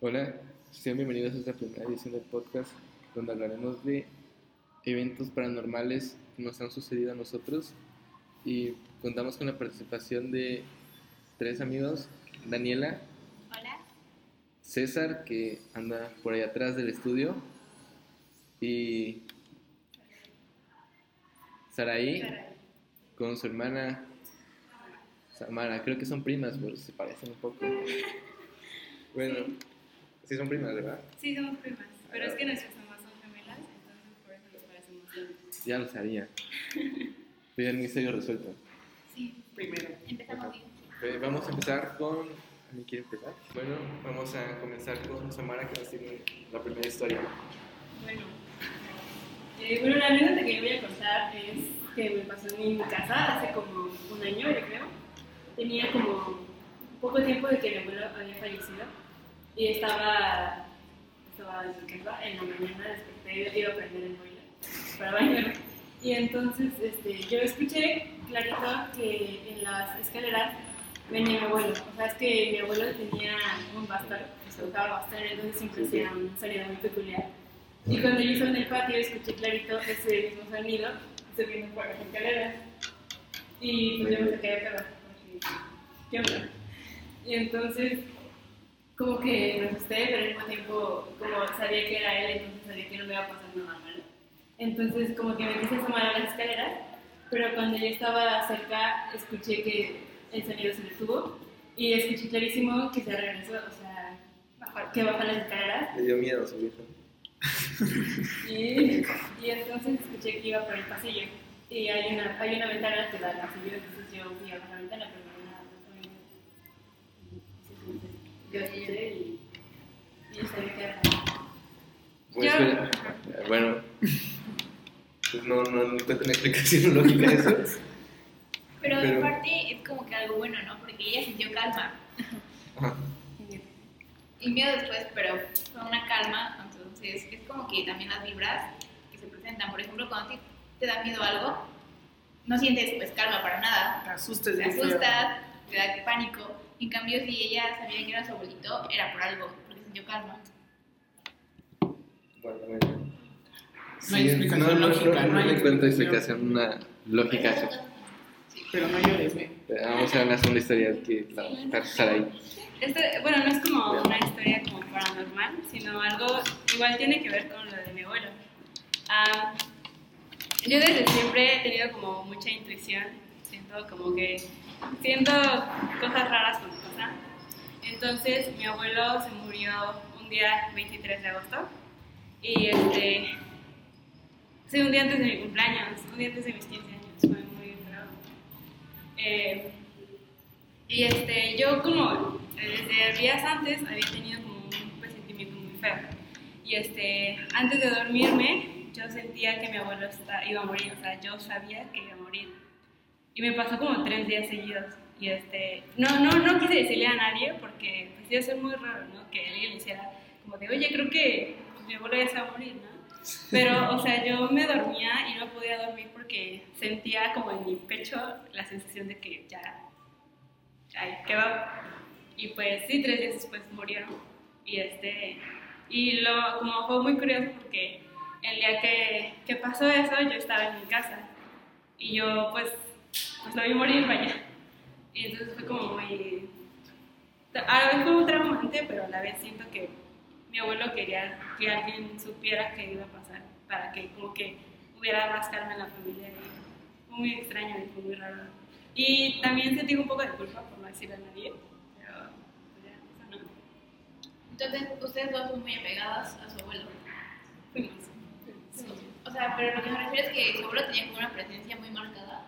Hola, sean bienvenidos a esta primera edición del podcast donde hablaremos de eventos paranormales que nos han sucedido a nosotros y contamos con la participación de tres amigos, Daniela, Hola. César, que anda por ahí atrás del estudio, y Saraí, con su hermana Samara. Creo que son primas, pero se parecen un poco. Bueno, sí son primas, ¿verdad? Sí, somos primas, pero es que nuestras mamás son gemelas, entonces por eso nos parecemos tanto. Ya lo sabía. Pero el misterio resuelto. Sí, Primero. empezamos bien. Eh, Vamos a empezar con... ¿Alguien quiere empezar? Bueno, vamos a comenzar con Samara, que nos tiene la primera historia. Bueno, eh, bueno, la anécdota que yo voy a contar es que me pasó en mi casa hace como un año, yo creo. Tenía como poco tiempo de que mi abuelo había fallecido y estaba, estaba en mi casa, en la mañana desperté, iba a prender el boiler para bañarme. Y entonces este, yo escuché clarito que en las escaleras venía mi abuelo. O sea, es que mi abuelo tenía un que se tocaba bastón, entonces siempre hacía un sonido muy peculiar. Y cuando yo estaba en el patio, escuché clarito ese mismo sonido subiendo por las escaleras. Y pues yo me saqué de pedo. ¿Qué onda? Y entonces, como que me asusté, pero al mismo tiempo, como sabía que era él, entonces sabía que no me iba a pasar nada malo. Entonces, como que me quise asomar a las escaleras, pero cuando yo estaba cerca, escuché que el sonido se detuvo y escuché clarísimo que se regresó, o sea, que bajó las escaleras. Le dio miedo su viejo. Y, y entonces escuché que iba por el pasillo. Y hay una, hay una ventana que da al pasillo, entonces yo fui a la ventana, pero no nada, obviamente. Yo y. Bueno, Yo-. Bueno, pues no, no encuentro una explicación lógica a eso. Pero, Pero- aparte es como que algo bueno, ¿no? Porque ella sintió calma. Ajá. Y miedo después, pero fue una calma, entonces es como que también las vibras que se presentan. Por ejemplo, cuando ti te da miedo algo, no sientes pues calma para nada. Te asustes Te asustas, te da pánico. En cambio, si ella sabía que era su abuelito, era por algo, porque sintió calma. Bueno, bueno. No hay explicación no, no, lógica, no, no no hay explicación. una lógica a eso. Pero no llores, ¿eh? Vamos a la segunda historia que la va a Saraí. Este, bueno, no es como una historia como paranormal, sino algo igual tiene que ver con lo de mi abuelo. Ah, yo desde siempre he tenido como mucha intuición, siento como que siento cosas raras cuando pasan. Entonces mi abuelo se murió un día 23 de agosto y este, sí, un día antes de mi cumpleaños, un día antes de mis 15 años, fue muy feo. Eh, y este, yo como eh, desde días antes había tenido como un presentimiento muy feo. Y este, antes de dormirme, yo sentía que mi abuelo iba a morir, o sea, yo sabía que iba a morir. Y me pasó como tres días seguidos. Y este, no, no, no quise decirle a nadie porque pues, iba a ser muy raro, ¿no? Que alguien le hiciera como de, oye, creo que pues, mi va a morir, ¿no? Pero, o sea, yo me dormía y no podía dormir porque sentía como en mi pecho la sensación de que ya, ay, ¿qué va? Y pues sí, tres días después murieron. Y este, y lo, como fue muy curioso porque el día que, que pasó eso, yo estaba en mi casa. Y yo, pues, pues lo vi morir, vaya. Y entonces fue como muy, a la vez fue muy traumante, pero a la vez siento que mi abuelo quería que alguien supiera qué iba a pasar, para que como que hubiera más calma en la familia. Y fue muy extraño y fue muy raro. Y también sentí un poco de culpa por no decirle a nadie, pero pues ya, eso no. Entonces, ustedes dos son muy apegadas a su abuelo. Fuimos. O sea, pero lo que me refiero es que su abuelo tenía como una presencia muy marcada.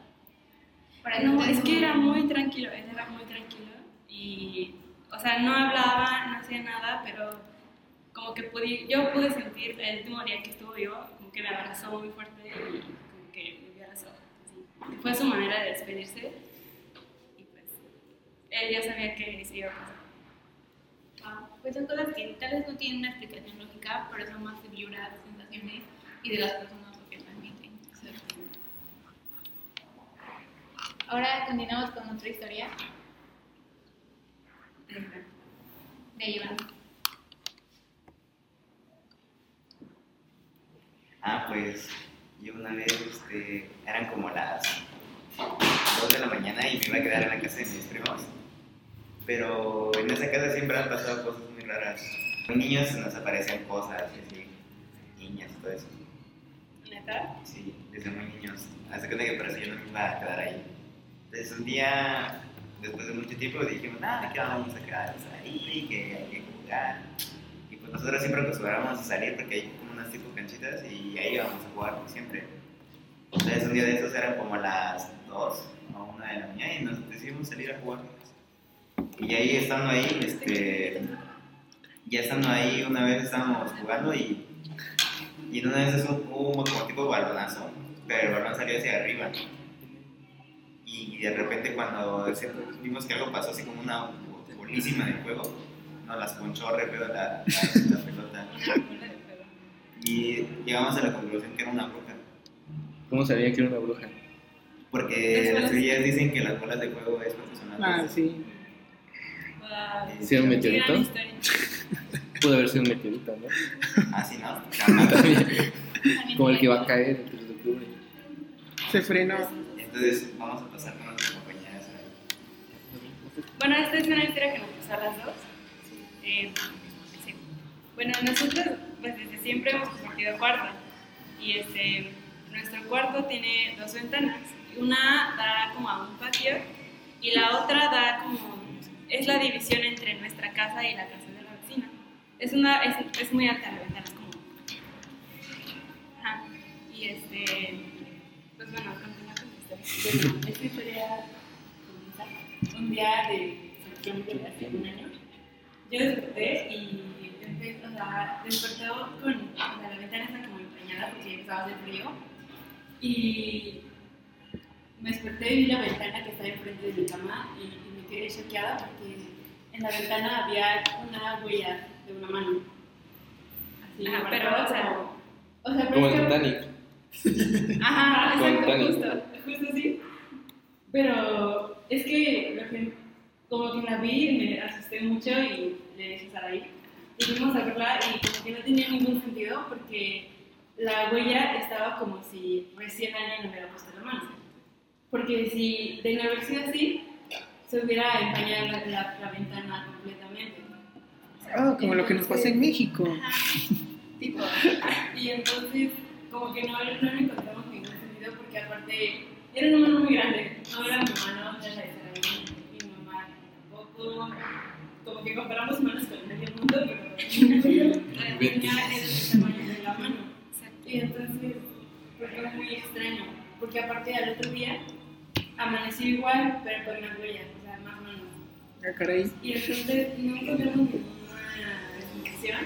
Para No, es que era muy tranquilo, él era muy tranquilo y, o sea, no hablaba, no hacía nada, pero como que pude, yo pude sentir el último día que estuvo vivo, como que me abrazó muy fuerte y como que me abrazó. así. Fue su manera de despedirse y pues él ya sabía que se iba a pasar. Ah, pues son cosas que tal vez no tienen una explicación lógica, pero son más de vibras, sensaciones y de las personas Ahora continuamos con otra historia. De Iván. Ah, pues yo una vez este, eran como las 2 de la mañana y me iba a quedar en la casa de mis primos. Pero en esa casa siempre han pasado cosas muy raras. Con niños nos aparecían cosas, así, niñas, todo eso. ¿Neta? Sí, desde muy niños. Hasta que me parecía que yo no iba a quedar ahí. Entonces un día, después de mucho tiempo, dijimos, nada, que vamos a quedarnos ahí, que hay que jugar. Y pues nosotros siempre acostumbrábamos a salir porque hay como unas tipo canchitas y ahí íbamos a jugar siempre. Entonces un día de esos eran como las 2 o 1 de la mañana y nos decidimos salir a jugar. Y ahí estando ahí, este, ya estando ahí, una vez estábamos jugando y, y en una de esas hubo como tipo balonazo, pero el balón salió hacia arriba. Y de repente cuando vimos que algo pasó así como una bolísima de fuego, nos las ponchó re feo la, la, la pelota. Y llegamos a la conclusión que era una bruja. ¿Cómo sabían que era una bruja? Porque las teorías dicen que las bolas de fuego es son Ah, sí. Wow. ¿Sí era un Qué meteorito? Pudo haber sido un meteorito, ¿no? Así no. También, Como el que va a caer el 3 de octubre. Se frenó. Entonces vamos a pasar con nuestras compañeras. Bueno, esta es una historia que nos pasó a las dos. Eh, sí. Bueno, nosotros pues, desde siempre hemos compartido cuarto. Y este, nuestro cuarto tiene dos ventanas. Una da como a un patio y la otra da como... Es la división entre nuestra casa y la casa de la vecina. Es, una, es, es muy alta la ventana, es como... Ajá. Y este... Pues bueno, esta historia comienza un día de septiembre de hace un año. Yo desperté y empecé, o sea, despertó con o sea, la ventana está como empañada porque empezaba a hacer frío. Y me desperté y vi la ventana que estaba enfrente de mi cama y, y me quedé choqueada porque en la ventana había una huella de una mano. Así, marcada pero, o sea, como- o sea, pero Como que- Titanic. Ajá, exacto, justo, justo así. Pero es que como que la vi y me asusté mucho y le dije a Saraí. Y fuimos a verla y como que no tenía ningún sentido porque la huella estaba como si recién alguien le hubiera puesto la mano. Porque si de no haber sido así, se hubiera empañado la, la- la ventana completamente. Ah, como lo que nos pasa en México. Tipo, y entonces como que no, no le encontramos ningún sentido porque aparte era una mano muy grande, era mi mano, no era la mi mamá tampoco, como que comparamos manos con medio mundo, pero la tenía era el tamaño de la mano. Y entonces fue como muy extraño, porque aparte al otro día amaneció igual, pero con más huellas, o sea, más manos. Ah, caray. Y entonces no encontramos ninguna explicación,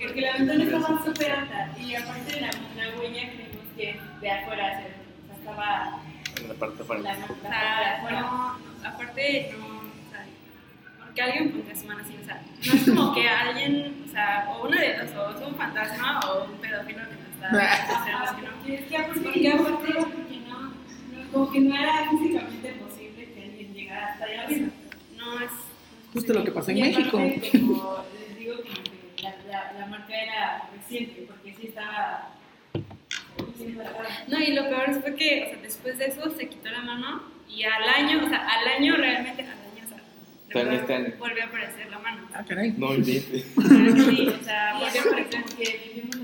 porque la ventana estaba súper alta y aparte la, la huella creímos que de afuera, o sea, estaba En la parte afuera. la, la O sea, afuera. no, no, aparte no, o sea, porque alguien pondría su mano así, o sea, no es como que alguien, o sea, o una de dos, o es un fantasma o un pedófilo que no está, o sea, es que no. Y es que aparte, Porque aparte- porque no, no, como que no era físicamente posible que alguien llegara hasta allá arriba. No es. Justo lo que pasó en México. aparte, Como les digo, como que la, la, la marca era reciente, porque sí estaba. No, y lo peor fue que, o sea, después de eso se quitó la mano y al año, o sea, al año realmente, al año, o sea, Todavía este año. volvió a aparecer la mano. Ah, caray. No inventes. Sí, o sea, volvió a aparecer. vivimos en.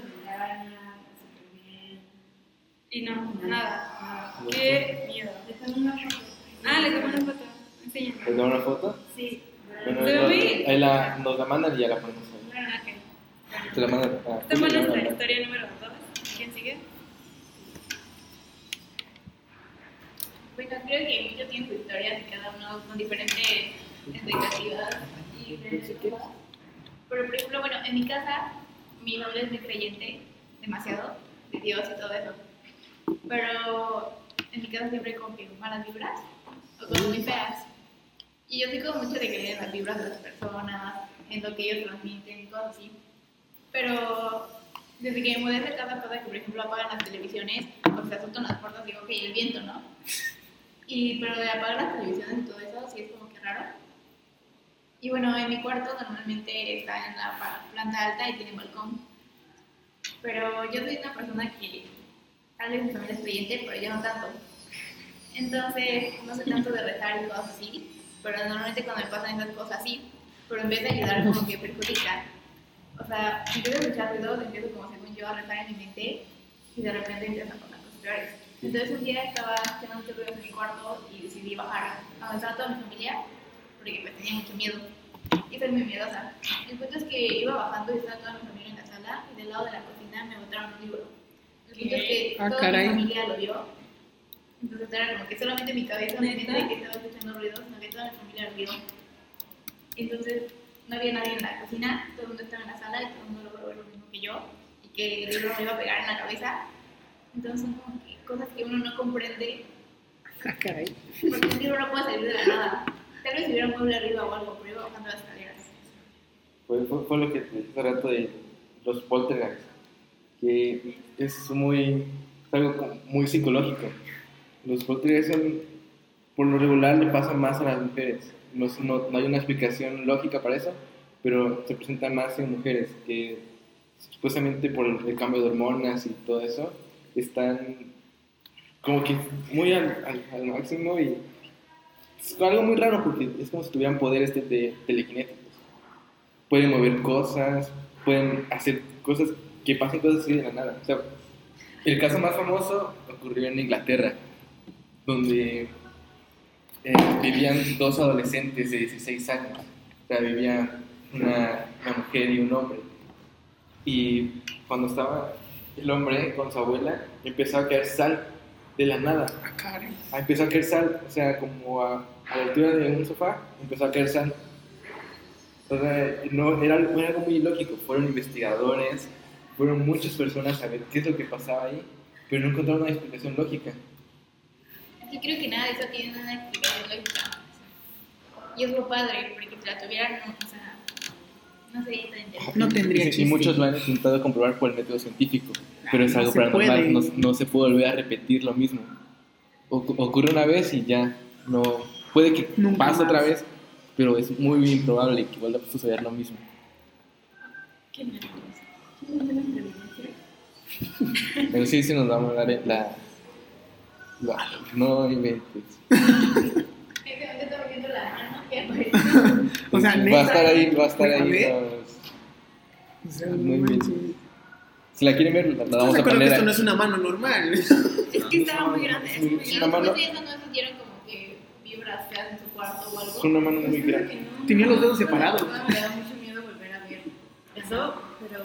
Y no, nada. Qué miedo. Le tomé una foto. Ah, le tomé una foto. ¿Les Enséñame. doy una foto? Sí. Bueno, Se ve ahí, la- la, nos la mandan y ya la ponemos ahí. Ah, ok. Te la mandan. Ah, Esta nuestra ahora. historia número 2. ¿Quién sigue? Bueno, creo que mucho tiene su historia y cada uno con diferentes expectativas y cosas. Pero, por ejemplo, bueno, en mi casa, mi familia es muy creyente, demasiado, de Dios y todo eso. Pero en mi casa siempre que malas vibras o cosas muy feas. Y yo soy como mucho de creer en las vibras de las personas, en lo que ellos transmiten y cosas así. Pero desde que me mudé de casa pasa que, por ejemplo, apagan las televisiones o se azotan las puertas, digo, ok, el viento, ¿no? Y, pero de apagar las televisiones y todo eso, sí es como que raro. Y bueno, en mi cuarto normalmente está en la planta alta y tiene balcón. Pero yo soy una persona que tal vez mi familia es creyente, pero yo no tanto. Entonces, no sé tanto de rezar y cosas así, pero normalmente cuando me pasan esas cosas así, pero en vez de ayudar, como que perjudica. O sea, empiezo a escuchar ruidos, empiezo como según yo a rezar en mi mente y de repente empiezan a pasar cosas peores. Entonces un día estaba escuchando mucho ruido en mi cuarto y decidí bajar a donde estaba toda mi familia porque pues tenía mucho miedo y soy muy miedosa. El punto es que iba bajando y estaba toda mi familia en la sala y del lado de la cocina me botaron un libro. El punto es que Ah, toda caray. mi familia lo vio. Entonces era como que solamente mi cabeza me ¿Neta? de que estaba escuchando ruidos, no que toda mi familia lo vio. Entonces no había nadie en la cocina, todo el mundo estaba en la sala y todo el mundo logró ver lo mismo que yo y que el libro me iba a pegar en la cabeza. Entonces como cosas que uno no comprende Ah, caray. porque un libro no puede salir de la nada. Tal vez si hubiera un mueble arriba o algo, pero iba bajando las escaleras. Fue, fue, fue lo que te dije hace rato de los poltergeist, que es muy, es algo muy psicológico. Los poltergeist son, por lo regular, le pasan más a las mujeres. No, no, no hay una explicación lógica para eso, pero se presenta más en mujeres que supuestamente por el cambio de hormonas y todo eso, están como que muy al, al- al máximo y es algo muy raro porque es como si tuvieran poderes de, de telequinéticos pueden mover cosas, pueden hacer cosas que pasen cosas así de la nada. O sea, el caso más famoso ocurrió en Inglaterra, donde eh, vivían dos adolescentes de 16 años. O sea, vivía una, una mujer y un hombre. Y cuando estaba el hombre con su abuela, empezó a caer sal de la nada. Ah. Ah, empezó a caer sal, o sea, como a, a la altura de un sofá, empezó a caer sal. O sea, no, era, algo- era algo muy ilógico. Fueron investigadores, fueron muchas personas a ver qué es lo que pasaba ahí, pero no encontraron una explicación lógica. Yo creo que nada de eso tiene una explicación lógica. Y es lo padre, porque si la tuvieran, no, o sea, no sería interesante. No tendría Y, muchos lo han intentado comprobar por el método científico, pero es algo paranormal, no, no se puede volver a repetir lo mismo. Ocu- ocurre una vez y ya, no puede que Nunca pase más. otra vez, pero es muy, muy improbable que vuelva a suceder lo mismo. ¿Qué nervios? Pero sí, sí nos vamos a dar la... la- no inventes. Ese hombre está moviendo la mano y aparece. O sea, va a neta. estar ahí, va a estar ahí. ver. los- O sea, Muy bien. Si la quieren ver, la, la ¿Estás vamos a poner esto no es una mano normal? Es que estaba muy grande. Es muy- una mano- de eso no sintieron como que vibras feas en su cuarto o algo. Es una mano muy grande. no. Tenía los dedos separados. Me da mucho miedo volver a ver eso, pero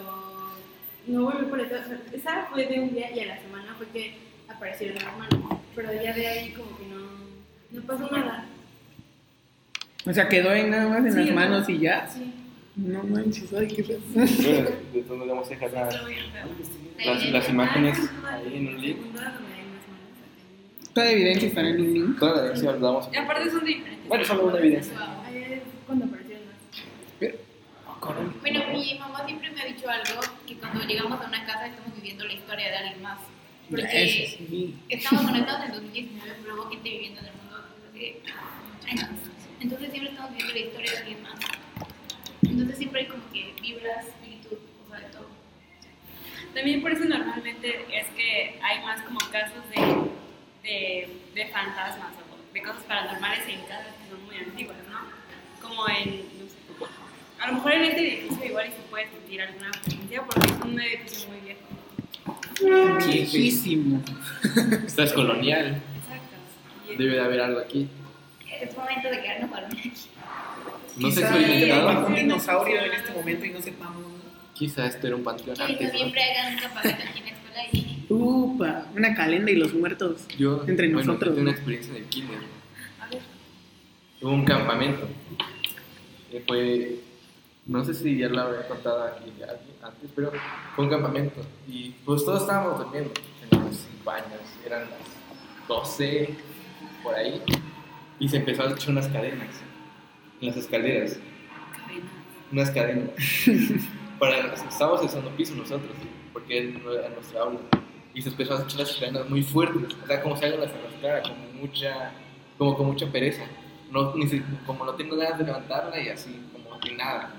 no volví por eso. Esa fue de un día y a la semana fue que aparecieron las manos. Pero ya de ahí como que no, no pasó nada. O sea, quedó ahí nada más en Sí, las manos y ya. Sí. No manches, ay, qué feo. Bueno, de todos vamos a dejar las, las imágenes Ah, ahí en un link. Toda evidencia estará en un link. Toda la evidencia la vamos Y aparte son diferentes. Bueno, solo una evidencia. Cuando aparecieron más. Bueno, mi mamá siempre me ha dicho algo, que cuando llegamos a una casa estamos viviendo la historia de alguien más. Porque estamos conectados en 2019, pero hubo gente viviendo en el mundo hace años. Entonces siempre estamos viviendo la historia de alguien más. Entonces siempre hay como que vibras, espíritus, o sea, de todo. También por eso normalmente es que hay más como casos de, de, de fantasmas o de cosas paranormales en casas que son muy antiguas, ¿no? Como en, no sé, a lo mejor en este edificio igual y se puede sentir alguna presencia porque es un edificio muy viejo. Viejísimo. Esta es colonial. Exacto. Debe de haber algo aquí. Es momento de quedarnos a dormir aquí. No se bajo un dinosaurio en este momento y no sepamos. Quizá esto era un panteón Que antes, ¿no? siempre hagan un campamento aquí en la escuela y Upa, una calenda y los muertos. Yo, Entre bueno, nosotros, yo tengo una experiencia en el kinder. a ver, Hubo un campamento. que fue, no sé si ya lo había contado aquí antes, pero fue un campamento. Y pues todos estábamos durmiendo. Teníamos 5 años, eran las 12, por ahí. Y se empezó a escuchar unas cadenas en las escaleras. Unas cadenas. Para, estábamos en el segundo piso nosotros, porque no era nuestra aula. Y se empezó a escuchar las cadenas muy fuertes. O sea, como si alguien las arrastrara, como mucha, como con mucha pereza. No, ni si- como no tengo ganas de levantarla y así, como que nada.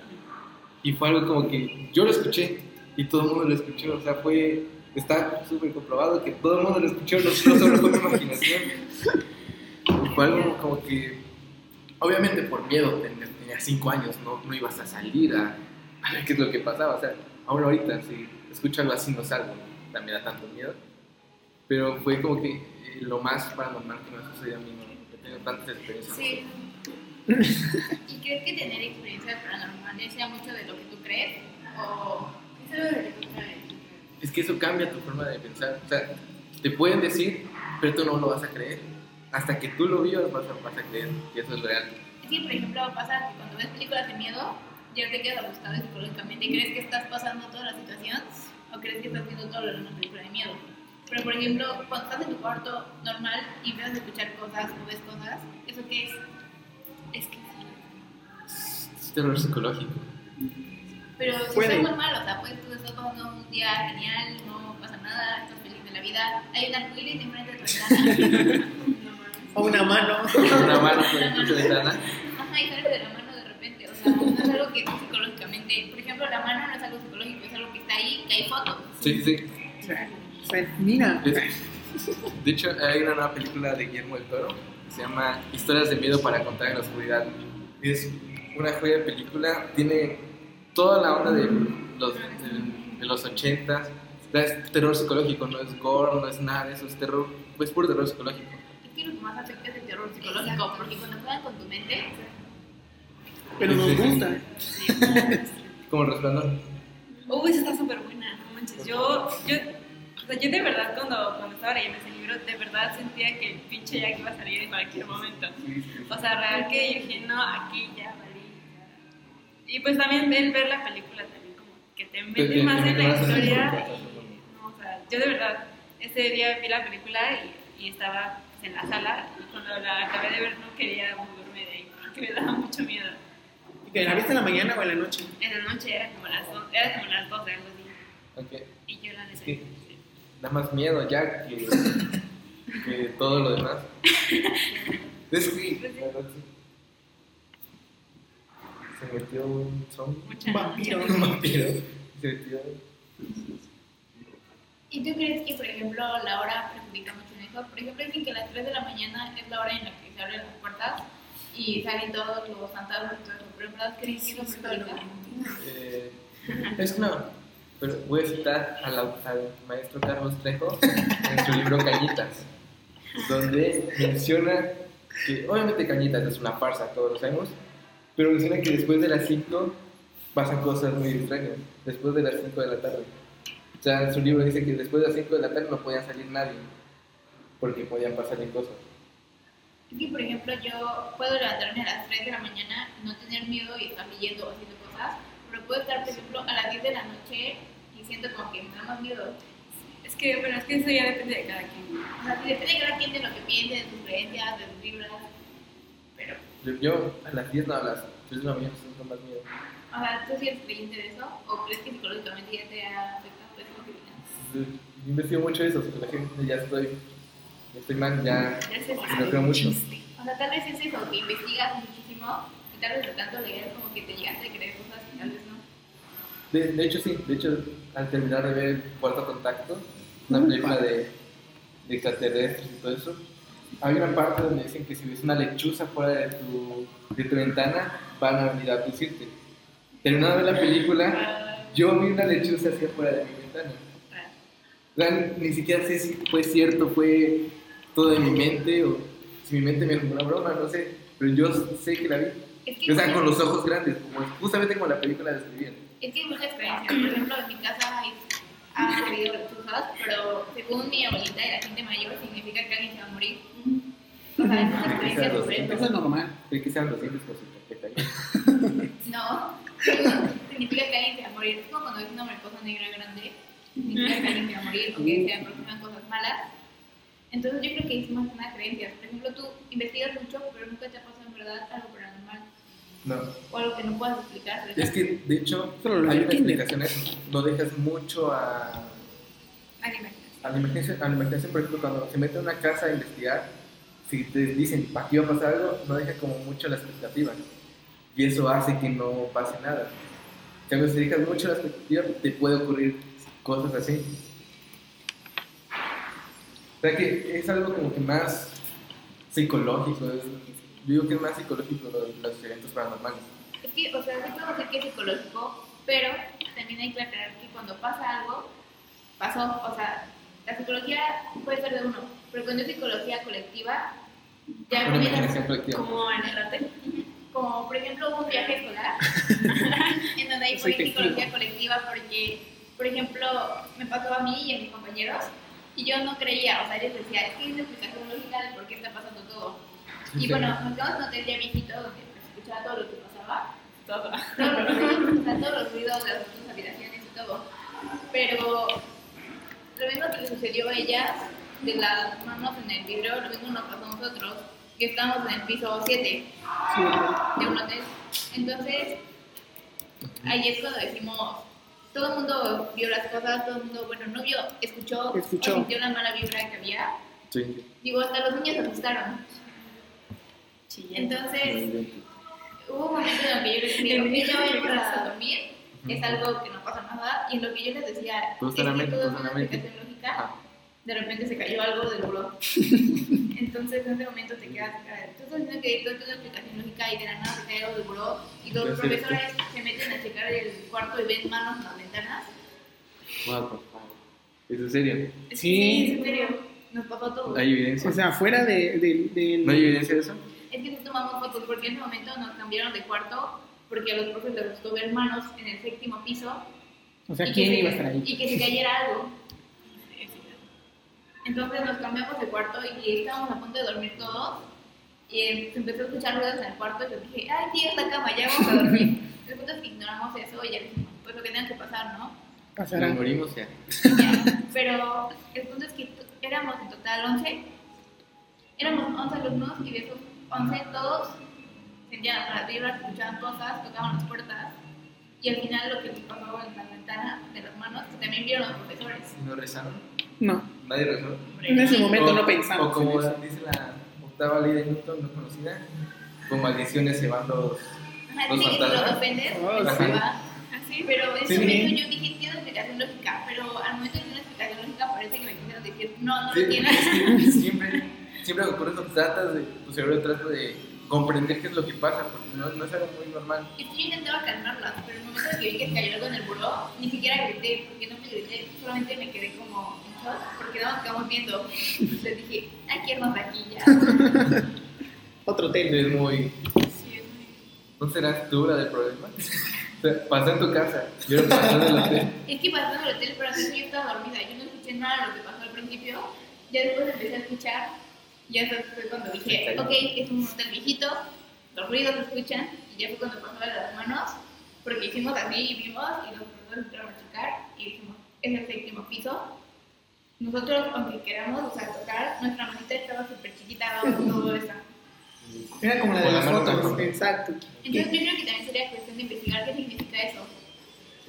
Y fue algo como que yo lo escuché y todo el mundo lo escuchó. O sea, fue, está súper comprobado que todo el mundo lo escuchó, no solo fue mi imaginación. Fue algo como que, obviamente por miedo, tenía, cinco años, no, no ibas a salir a, a ver qué es lo que pasaba. O sea, ahora ahorita, si escucho algo así, no salgo, me da tanto miedo. Pero fue como que eh, lo más paranormal que me ha sucedido a mí, no he tenido tantas experiencias. Sí. ¿Y crees que tener experiencias paranormales sea mucho de lo que tú crees? ¿O Es algo de lo que trae. Es que eso cambia tu forma de pensar. O sea, te pueden decir, pero tú no lo vas a creer. Hasta que tú lo vivas vas a, vas a creer que eso es real. Es que, por ejemplo, pasa que cuando ves películas de miedo, ya te quedas asustado psicológicamente. ¿Crees que estás pasando toda la situación o crees que estás viendo todo de una película de miedo? Pero, por ejemplo, cuando estás en tu cuarto normal y empiezas a escuchar cosas o ves cosas, ¿eso qué es? Es que. Es terror psicológico. Pero si Puede. es normal, o sea, pues tú estás pasando un día genial, no pasa nada, estás feliz de la vida, hay un arcoíris enfrente de tu ventana. O una mano. Una mano por tu ventana. Ajá, y sale de la mano de repente. O sea, no es algo que psicológicamente. Por ejemplo, la mano no es algo psicológico, es algo que está ahí, que hay fotos. Sí, sí. O sea, o sea, mira. De hecho, hay una nueva película de Guillermo del Toro que se llama Historias de miedo para contar en la oscuridad. Es una joya de película, tiene toda la onda de los, de, de los 80 Es terror psicológico, no es gore, no es nada de eso, es terror, es puro terror psicológico. Que lo que más afecta es el terror psicológico, porque cuando juegan con tu mente, Pero nos gusta. Como el resplandor. Uy, esa está súper buena, no manches. Yo, yo, o sea, yo de verdad cuando, cuando estaba leyendo ese libro, de verdad sentía que el pinche Jack iba a salir en cualquier momento. O sea, real que yo dije, no, aquí ya valí. Y pues también ver, ver la película también como que te Te- te- metes más en la historia. Y, no, o sea, yo de verdad, ese día vi la película y, y estaba en la sala y cuando la acabé de ver no quería moverme de ahí porque me daba mucho miedo. ¿Que ¿La viste en la mañana o en la noche? En la noche era como las, do- era como las 12, algo así. Ok. Y yo la Es que necesité. da más miedo ya que, que todo lo demás. Es que, la verdad, sí. Se metió un Un vampiro. un vampiro. Se metió. ¿y tú crees que, por ejemplo, la hora perjudica mucho Por ejemplo, dicen que las 3 de la mañana es la hora en la que se abren las puertas y salen todos los fantasmas y todo eso. ¿Pero en verdad crees que eso? Eh, es no, pero voy a citar al, al maestro Carlos Trejo en su libro Cañitas, donde menciona que obviamente Cañitas es una farsa, todos lo sabemos, pero menciona que después de las 5 pasan cosas muy extrañas, después de las 5 de la tarde. O sea, en su libro dice que después de las 5 de la tarde no podía salir nadie, porque podían pasarle cosas. Es que, por ejemplo, yo puedo levantarme a las 3 de la mañana, no tener miedo y estar leyendo o haciendo cosas, pero puedo estar, por ejemplo, a las 10 de la noche y siento como que me da más miedo. Es que, bueno, es que eso ya depende de cada quien. O sea, depende de cada quien de lo que piense, de sus creencias, de sus vibras, pero, Yo, a las 10 no, a las 3 de la mañana siento más miedo. o sea, ¿tú sí eres creyente de eso? ¿O crees que psicológicamente ya te ha afectado pues, lo que? Yo investigo mucho eso, porque la gente ya estoy, ya estoy mal, ya Ya lo creo mucho. O sea, tal vez es eso, que investigas muchísimo y tal vez de tanto leer como que te llegaste a creer cosas que tal vez no. De, de hecho, sí, de hecho, al terminar de ver el Cuarto Contacto, una película de, de extraterrestres y todo eso, hay una parte donde dicen que si ves una lechuza fuera de tu, de tu ventana, van a venir a abducirte. Terminando de ver la película, yo vi una lechuza hacia fuera de mi ventana. O sea, ni siquiera sé si fue cierto, fue todo de mi mente o si mi mente me jugó una broma, no sé, pero yo sé que la vi. Es que, O sea, con los ojos grandes, como, justamente como la película describía. es que hay muchas creencias. Por ejemplo, en mi casa hay, ha habido lechuzas, pero según mi abuelita y la gente mayor, significa que alguien se va a morir. O sea, hay muchas creencias sobre Eso es normal. Creí que sean los dientes por su tarjeta ahí. No, significa que alguien se va a morir. Es como cuando ves una mariposa negra grande, significa que alguien se va a morir o que se aproximan cosas malas. Entonces yo creo que es más una creencia. Por ejemplo, tú investigas mucho, pero nunca te ha pasado en verdad algo paranormal No, o algo que no puedas explicar. es que de hecho Pero lo hay del una kinder. explicación a. No dejas mucho a, a la imaginación. A la imaginación, por ejemplo, cuando se mete a una casa a investigar, si te dicen aquí va a pasar algo, no deja como mucho la expectativa. Y eso hace que no pase nada. En cambio, si dedicas mucho a la expectativa, te puede ocurrir cosas así. O sea que es algo como que más psicológico. es- yo digo que es más psicológico lo de los eventos paranormales. Es que, o sea, sí podemos decir que es psicológico, pero también hay que aclarar que cuando pasa algo, pasó, o sea, la psicología puede ser de uno, pero cuando es psicología colectiva, ya comienzas. Como en el hotel. como por ejemplo hubo un viaje escolar en donde hay psicología colectiva porque por ejemplo me pasó a mí y a mis compañeros y yo no creía o sea les decía es que hay una explicación lógica de por qué está pasando todo y bueno nos quedamos en hotel ya viejito donde escuchaba todo lo que pasaba. Todo. todos los ruidos, o sea, todos los ruidos de las otras habitaciones y todo. Pero lo mismo que le sucedió a ellas de las manos en el vidrio lo mismo nos pasó a nosotros que estamos en el piso 7 Sí, de un hotel. Entonces, ahí es cuando decimos, todo el mundo vio las cosas, todo el mundo, bueno, no vio, escuchó, Escuchó. o sintió la mala vibra que había. Sí. Digo, hasta los niños se asustaron. Entonces, hubo un momento en el que yo les decía, ok, ya vayamos a dormir, es algo que no pasa nada, y en lo que yo les decía, es que todo es una lógica, de repente se cayó algo del buró. Entonces, en ese momento te quedas, tú estás diciendo que todo tiene una explicación lógica y de la nada se cae algo del buró y los sé. profesores se meten a checar el cuarto y ven manos en las ventanas. Wow, por favor. ¿Es en serio? Sí. es en serio, nos pasó todo. ¿Hay evidencia? O sea, fuera de, de, del- ¿No hay evidencia de eso? Es que sí tomamos fotos porque en ese momento nos cambiaron de cuarto porque a los profes les gustó ver manos en el séptimo piso o sea, ¿quién se, iba a estar ahí? y que se cayera algo. Entonces nos cambiamos de cuarto y estábamos a punto de dormir todos. Y eh, se empezó a escuchar ruidos en el cuarto y yo dije, ay, sí, esta cama, ya vamos a dormir. El punto es que ignoramos eso y ya dijimos, pues lo que tenga que pasar, ¿no? Pasará. Nos morimos ya. Ya. Pero el punto es que éramos en total 11. Éramos 11 alumnos y de esos 11 todos sentían las vibras, escuchaban cosas, tocaban las puertas. Y al final lo que pasó en la ventana de las manos, que también vieron los profesores. ¿Y no rezaron? No, ¿Nadie rezó? en ese momento O- no pensamos O como en eso. dice la octava ley de Newton, no conocida, con maldiciones se van los... Ajá, Los sí, que si los fantasmas. ofendes, Oh, sí. se va. Así. Pero en Sí. ese momento yo dije, tiene explicación lógica, pero al momento de una explicación lógica parece que me quisieron decir, no, no Sí, lo tiene. siempre, siempre ocurre eso, tratas de, tu cerebro trata de comprender qué es lo que pasa, porque no, no es algo muy normal. Es que yo intentaba calmarlas, pero en el momento en que vi que cayó algo en el buró, ni siquiera grité, porque no me grité, solamente me quedé como en shock, porque nada más quedamos viendo. Entonces dije, hay que irnos de aquí ya. Otro tema. Es muy... Sí, es muy- ¿No serás tú la del problema? O sea, pasó en tu casa, yo lo pasó en el hotel. Es que pasó en el hotel, pero antes yo estaba dormida, yo no escuché nada de lo que pasó al principio. Ya después empecé a escuchar, ya eso fue cuando dije, ok, es un hotel viejito, los ruidos se escuchan, y ya fue cuando pasó de las manos, porque hicimos así y vimos, y los profesores entraron a checar, y dijimos, es el séptimo piso. Nosotros, aunque queramos, o sea, tocar, nuestra manita estaba súper chiquita, todo eso. Era como la de las fotos. Exacto. Entonces yo creo que también sería cuestión de investigar qué significa eso.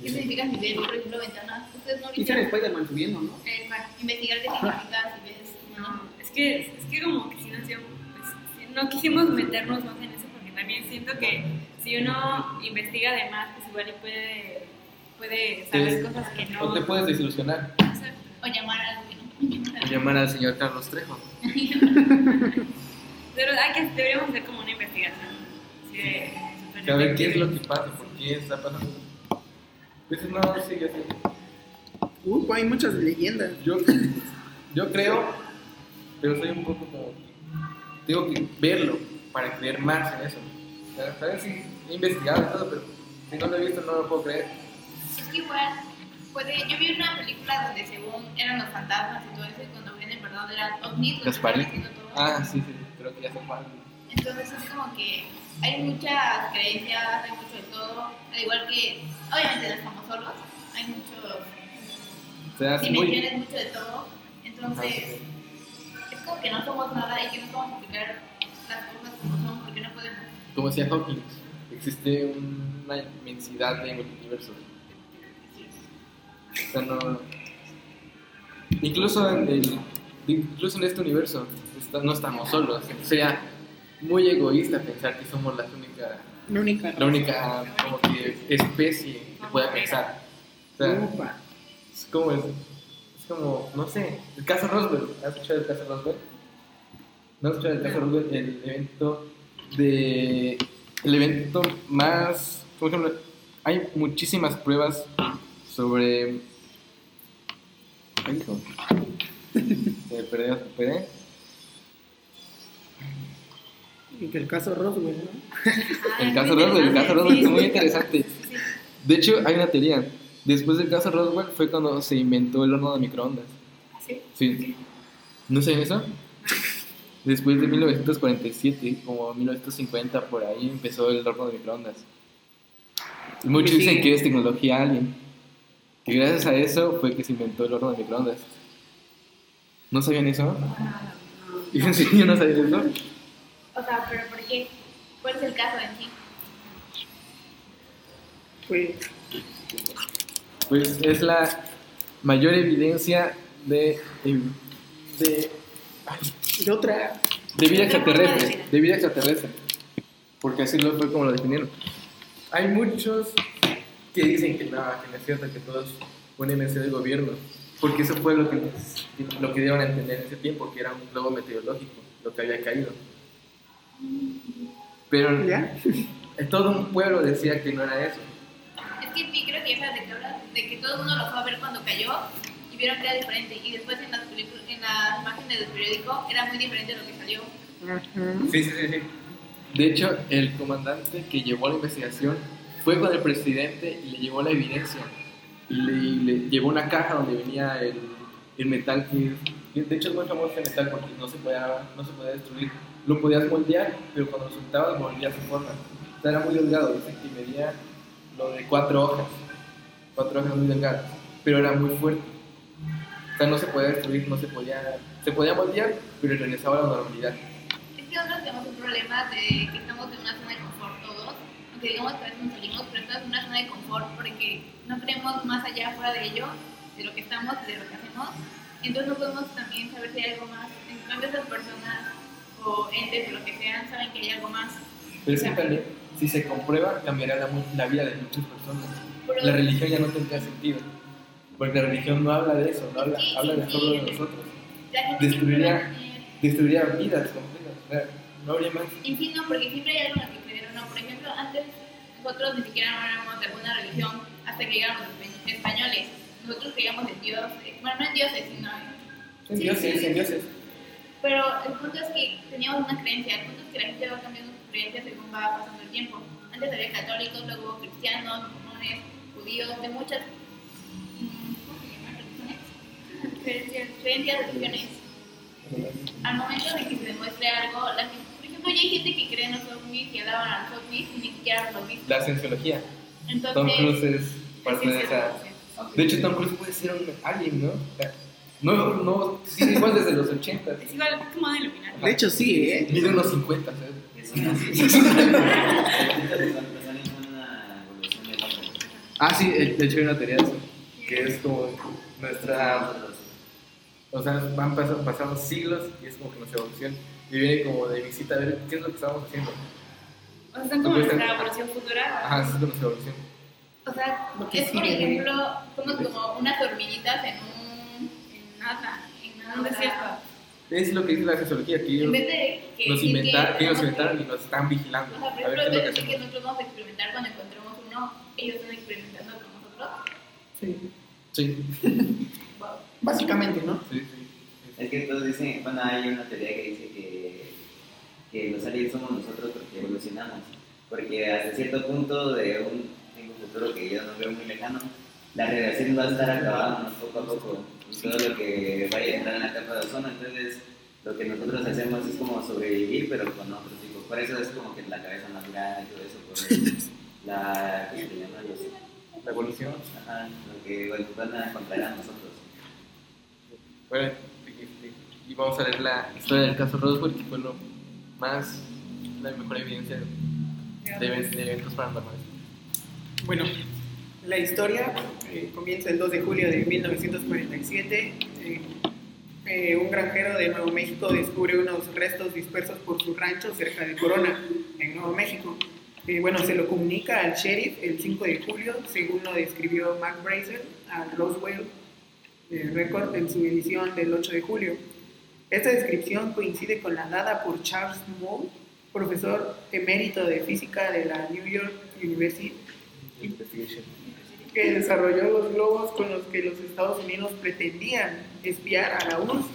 ¿Qué significa si ves, por ejemplo, ventanas? Ustedes no Quizá vieron. después de man subiendo, ¿no? Eh, investigar qué significa si ves. No, es que, es que como que si dio, pues, no quisimos meternos más en eso porque también siento que si uno investiga de más, pues igual y puede, puede saber Sí. cosas que no. O te puedes desilusionar. O llamar a alguien. O llamar al señor Carlos Trejo. Pero hay que, deberíamos hacer como una investigación. Sí, de- súper Saber qué es lo que pasa, por qué está pasando. Pues no, sí, yo sé. Uh, hay muchas leyendas. Yo, yo creo, pero soy un poco como. Tengo que verlo para creer más en eso. ¿Sabes? Sí, he investigado y todo, pero si no lo he visto, no lo puedo creer. Es que igual, puede, yo vi una película donde según eran los fantasmas y todo eso, y cuando ven en verdad eran ovnis, los todo. Ah, sí, sí, creo que ya sé cuál. Entonces es como que hay muchas creencias, hay mucho de todo, al igual que, obviamente no estamos solos, hay muchos O sea, es muy. dimensiones, mucho de todo, entonces es como que no somos nada y que no podemos explicar las cosas como son porque no podemos. Como decía Hawking, existe una inmensidad de universos. O sea, no. Incluso en, el, incluso en este universo está- no estamos solos. Sería muy egoísta pensar que somos las únicas La única. la única como que especie que pueda pensar. O sea, Upa. es como, es, como, no sé, el caso Roswell. ¿Has escuchado el caso Roswell? ¿No has escuchado el caso Roswell? El evento de. El evento más. Por ejemplo, hay muchísimas pruebas sobre. Ay, hijo. Se me perdió, se me perdió. Y que el caso Roswell, ¿no? Ah, El caso muy Roswell, el caso Roswell es muy sí. interesante. De hecho, hay una teoría. Después del caso Roswell fue cuando se inventó el horno de microondas. Sí. Sí. ¿No saben eso? Después de 1947, como 1950, por ahí empezó el horno de microondas. Y muchos Sí. dicen que es tecnología alien. Que gracias a eso fue que se inventó el horno de microondas. ¿No sabían eso? ¿En serio no sabían eso? O sea, pero ¿por qué? ¿Cuál es el caso en sí? Pues, Pues es la mayor evidencia de, de, de otra. de vida extraterrestre. De vida extraterrestre. Porque así lo fue como lo definieron. Hay muchos que dicen que no, que no es cierto, que todo es una invención del gobierno. Porque eso fue lo que, lo que dieron a entender en ese tiempo, que era un globo meteorológico, lo que había caído. Pero ¿Ya? todo un pueblo decía que no era eso. Sí, creo que esa de que hablas, de que todo el mundo lo fue a ver cuando cayó y vieron que era diferente. Y después en las, películas, en las imágenes del periódico era muy diferente lo que salió. Sí, sí, sí, sí. De hecho, el comandante que llevó la investigación fue con el presidente y le llevó la evidencia. Y le, y le llevó una caja donde venía el, el metal que... De hecho, es muy famoso el metal porque no se podía, no se podía destruir. Lo podías moldear, pero cuando lo soltabas a su forma. O sea, era muy delgado. Dicen que medía lo de cuatro hojas. Cuatro hojas muy delgadas. Pero era muy fuerte. O sea, no se podía destruir, no se podía... Se podía moldear, pero regresaba a la normalidad. Es que nosotros tenemos un problema de que estamos en una zona de confort todos, aunque digamos que a veces nos salimos, pero estamos en una zona de confort porque no creemos más allá fuera de ello, de lo que estamos de lo que hacemos. Entonces no podemos también saber si hay algo más. En cambio esas personas o entes o lo que sean saben que hay algo más. Pero es que también, si se comprueba, cambiará la, la vida de muchas personas. La religión ya no tendría sentido. Porque la religión no habla de eso, no habla, habla de solo de nosotros. Destruiría- Destruiría vidas completas. no habría más. En fin, no, porque siempre hay algo que creer o no. Por ejemplo, antes nosotros ni siquiera no éramos de alguna religión hasta que llegamos los espa- españoles. Nosotros creíamos en Dios, eh, bueno, no en dioses, sino en Sí, dioses, sí, en dioses. Pero el punto es que teníamos una creencia, el punto es que la gente va cambiando creencias según va pasando el tiempo. Antes había católicos, luego cristianos, musulmanes, judíos, de muchas ¿cómo se llaman? religiones. Creencias, creencias, religiones. Al momento de que se demuestre algo, la gente, por ejemplo, ya hay gente que cree en los ovnis y alaban a los ovnis y ni siquiera los ovnis. La cienciología. Entonces, Tom Cruise es parte de esa. De hecho, Tom Cruise puede ser un alien, ¿no? No, no, sí, igual desde los 80. Es igual como de iluminar. De hecho, sí, ¿eh? Mide unos 50, ¿sabes? Es. Ah, sí, de hecho hay una teoría de eso, que es como nuestra... O sea, van pasando, pasando siglos y es como que nuestra evolución. Y viene como de visita a ver qué es lo que estamos haciendo. O sea, son como nuestra evolución futura. Ajá, es nuestra evolución. O sea, es por ejemplo, somos como unas hormiguitas en un. En nada. En nada. Un desierto. Es lo que dice la sociología, que ellos vez de que. nos, inventaron, que ellos tenemos inventaron que- y nos están vigilando. O sea, A ver qué es lo de que nosotros vamos a experimentar cuando encontremos uno, ellos están experimentando con nosotros. Sí. Sí. Básicamente, ¿no? Sí, sí. Es que todos dicen, bueno, hay una teoría que dice que, que los aliens somos nosotros porque evolucionamos. Porque hasta cierto punto de un tiempo futuro que yo no veo muy lejano, la radiación va a estar acabándonos poco a poco. Y todo lo que vaya a entrar en la capa de ozono, entonces lo que nosotros hacemos es como sobrevivir, pero con otros tipos. Por eso es como que la cabeza más grande y todo eso, por la, ¿qué se llama? Los- La evolución. ajá, lo que bueno, van a encontrar a nosotros. Bueno, y vamos a leer la historia del caso Roswell, que fue lo más, la mejor evidencia de, de eventos paranormales. Bueno, la historia eh, comienza el 2 de julio de 1947. Eh, eh, un granjero de Nuevo México descubre unos restos dispersos por su rancho cerca de Corona, en Nuevo México. Eh, bueno, se lo comunica al sheriff el 5 de julio, según lo describió Mark Brazel a Roswell eh, Record en su edición del 8 de julio. Esta descripción coincide con la dada por Charles Moore, profesor emérito de física de la New York University, Investigation. Que desarrolló los globos con los que los Estados Unidos pretendían espiar a la URSS.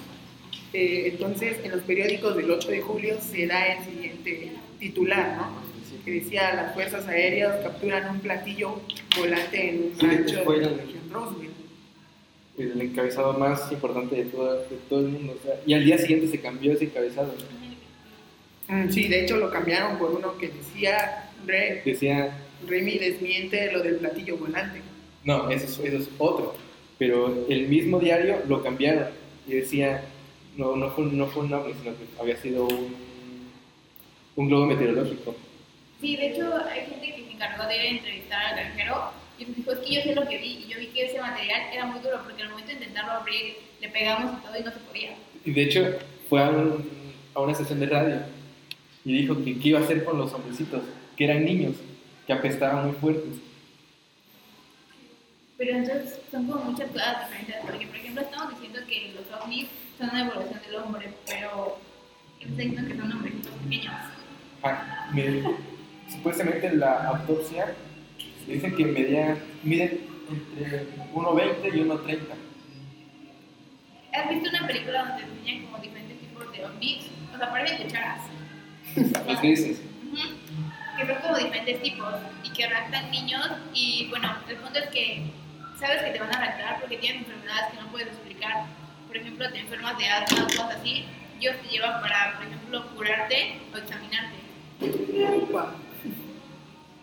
Eh, entonces, en los periódicos del 8 de julio se da el siguiente titular, ¿no? que decía las fuerzas aéreas capturan un platillo volante en un rancho de la el- región Roswell. El encabezado más importante de todo, de todo el mundo. o sea, y al día siguiente se cambió ese encabezado. Mm, Sí, de hecho lo cambiaron por uno que decía Re, Decía, Remy desmiente lo del platillo volante. No, eso es, eso es otro. Pero el mismo diario lo cambiaron y decía, no, no fue, un- no fue un ovni, sino que había sido un, un globo meteorológico. Sí, de hecho hay gente que se encargó de entrevistar al granjero y me dijo, es que yo sé lo que vi y yo vi que ese material era muy duro porque al momento de intentarlo abrir le pegamos y todo y no se podía. Y de hecho fue a, un- a una sesión de radio y dijo que qué iba a hacer con los hombrecitos, que eran niños, que apestaban muy fuertes. Pero entonces son como muchas cosas diferentes porque por ejemplo estamos diciendo que los ovnis son una evolución del hombre, pero está diciendo que son hombrecitos pequeños. Ah, me- supuestamente la autopsia dice que medían, miden entre 1,20 y 1,30. ¿Has visto una película donde enseñan como diferentes tipos de ovnis? O sea, parecen cucharas. Los grises. Ujú. Que son como diferentes tipos y que raptan niños. Y bueno, el punto es que sabes que te van a raptar porque tienen enfermedades que no puedes explicar. Por ejemplo, te enfermas de asma o cosas así. Ellos te llevan para, por ejemplo, curarte o examinarte.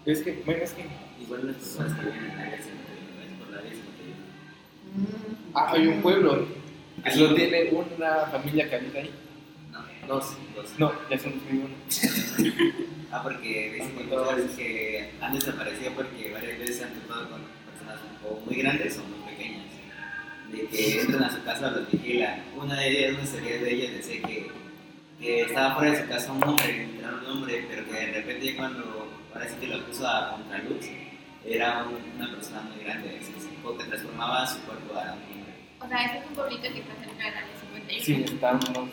Es que, bueno, es que Igual las personas que viven en áreas 51, es por la área 51. ah, hay un pueblo que solo tiene una familia que habita ahí. No, Dos. dos. No, ya son uno. Ah, porque dicen que han desaparecido porque varias veces se han topado con personas o muy grandes o muy pequeñas. De que entran a su casa o los vigilan. Una de ellas, una serie de ellas decía que, que estaba fuera de su casa un hombre, era un hombre, pero que de repente cuando sí que lo puso a contraluz, era un- una persona muy grande, así que se- que transformaba su cuerpo a un hombre. O sea, este es un pueblito que está cerca del área 51. Sí, está a unos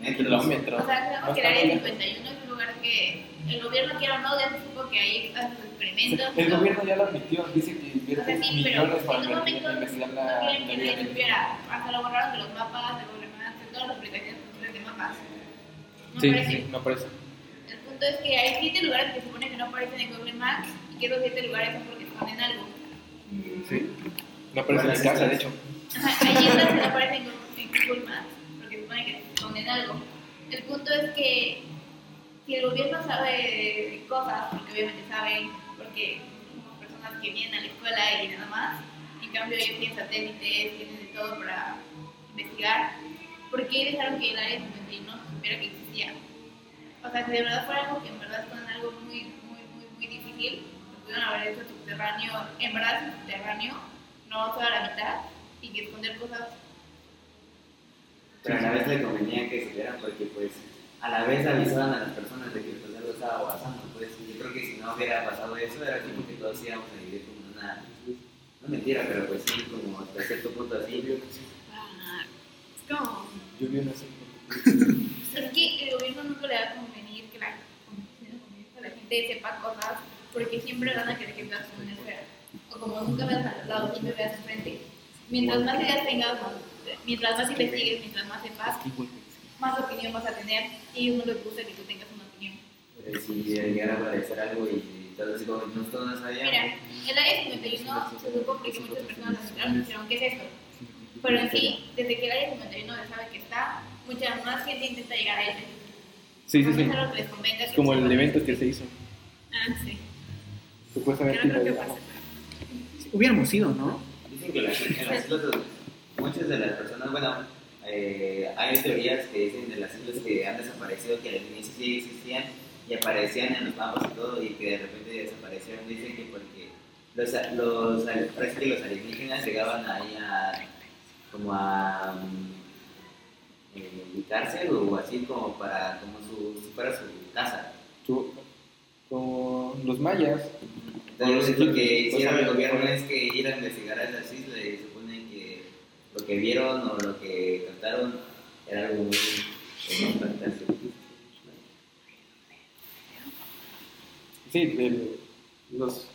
Metros. kilómetros. O sea, No que el área muy 51 es un lugar que el gobierno quiera o no, ya se supo que ahí hacen sus experimentos. El ¿no? gobierno ya lo admitió, dice que O invierte sea, sí, millones para en momento investigar no la, quieren que nadie supiera. Hasta lo borraron de los mapas, de Google Maps, de todas las aplicaciones de mapas. No Sí, aparece. sí, no parece. El punto es que hay siete lugares que se supone que no aparecen en Google Maps y que esos siete lugares son porque esconden algo. Sí. No aparece en Buenas mi casa, de hecho. Ajá, hay islas que no aparecen en Google- en Google Maps porque se supone que esconden algo. El punto es que si el gobierno sabe cosas, porque obviamente saben, porque somos personas que vienen a la escuela y nada más, en cambio ellos tienen satélites, tienen de todo para investigar, ¿por qué dejaron que el área 51 supiera que existía? O sea, si de verdad fuera algo que en verdad es algo muy, muy, muy, muy difícil, lo pudieron haber hecho subterráneo, en verdad subterráneo, no toda la mitad, y que esconder cosas. Pero a la vez le convenía que supieran porque pues a la vez avisaban a las personas de que pues algo estaba pasando. Pues yo creo que si no hubiera pasado eso era como que todos íbamos a vivir como una, no mentira, pero pues sí, como hasta cierto punto así. Ah, es como. Yo vi una así. Es que el gobierno nunca le va a convenir que la, que la gente sepa cosas, porque siempre van a querer que veas una esfera. O como nunca veas al lado, siempre veas enfrente. Mientras más ideas tengas, mientras más investigues, mientras más sepas, más opinión vas a tener y uno le gusta que tú tengas una opinión. Eh, si llegara a aparecer algo y todo así como nosotros no sabíamos. Mira, el área 51 se supo porque muchas personas entraron y dijeron, ¿qué es esto? Pero en sí, desde que el área 51 ya sabe que está, mucha más gente intenta llegar a él. Sí, sí, sí. Es que Es que como el evento que se hizo. Ah, sí. Supuestamente. Creo que pasa. Hubiéramos ido, ¿no? Dicen que las, en las muchas de las personas, bueno, eh, hay teorías que dicen de las islas que han desaparecido, que al inicio sí existían y aparecían en los mapas y todo, y que de repente desaparecieron. Dicen que porque los, los, parece que los alienígenas llegaban ahí a, como a mm, eh, ubicarse o así como para, como su, si fuera su casa. Tú- como los mayas. Entonces lo que hicieron el gobierno es que ir a investigar a esas islas lo que vieron o lo que cantaron era algo muy muy fantástico. Sí, el- los,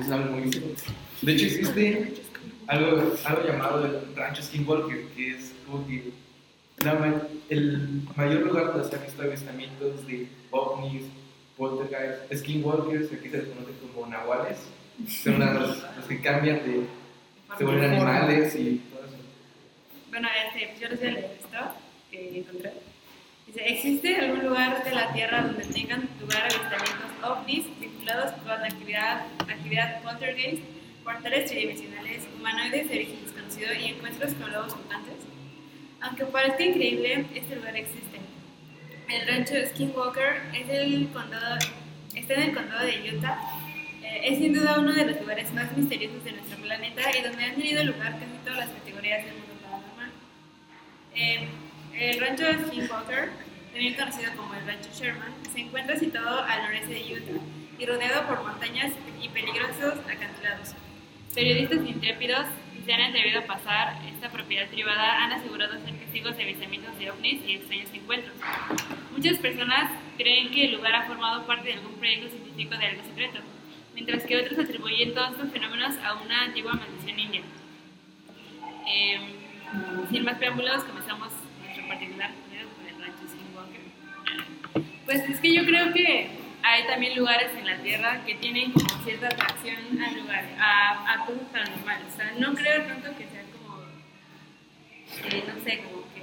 es algo muy... De hecho existe algo, algo llamado el rancho Skinwalker, que es como que la el mayor lugar donde se han visto avistamientos de ovnis, poltergeist, skinwalkers, que aquí se les conoce como nahuales, son los, los que cambian de... se vuelven animales y. Bueno, este, yo les voy a leer esto que encontré. Dice, ¿existe algún lugar de la Tierra donde tengan lugar avistamientos ovnis vinculados con la actividad, actividad poltergeist, portales tridimensionales, humanoides de origen desconocido y encuentros con lobos mutantes? Aunque parezca increíble, este lugar existe. El rancho Skinwalker es el condado, está en el condado de Utah. Eh, es sin duda uno de los lugares más misteriosos de nuestro planeta y donde han tenido lugar casi todas las categorías del mundo. Eh, el rancho Skinwalker, también conocido como el rancho Sherman, se encuentra situado al noreste de Utah y rodeado por montañas y peligrosos acantilados. Periodistas intrépidos que se han atrevido a pasar esta propiedad privada han asegurado ser testigos de avistamientos de ovnis y extraños encuentros. Muchas personas creen que el lugar ha formado parte de algún proyecto científico de algo secreto, mientras que otros atribuyen todos estos fenómenos a una antigua maldición india. Eh, sin más preámbulos, comenzamos nuestro particular por el rancho Skinwalker. Pues es que yo creo que hay también lugares en la Tierra que tienen como cierta atracción a lugares, a, a cosas paranormales. O sea, no creo tanto que sea como, eh, no sé, como que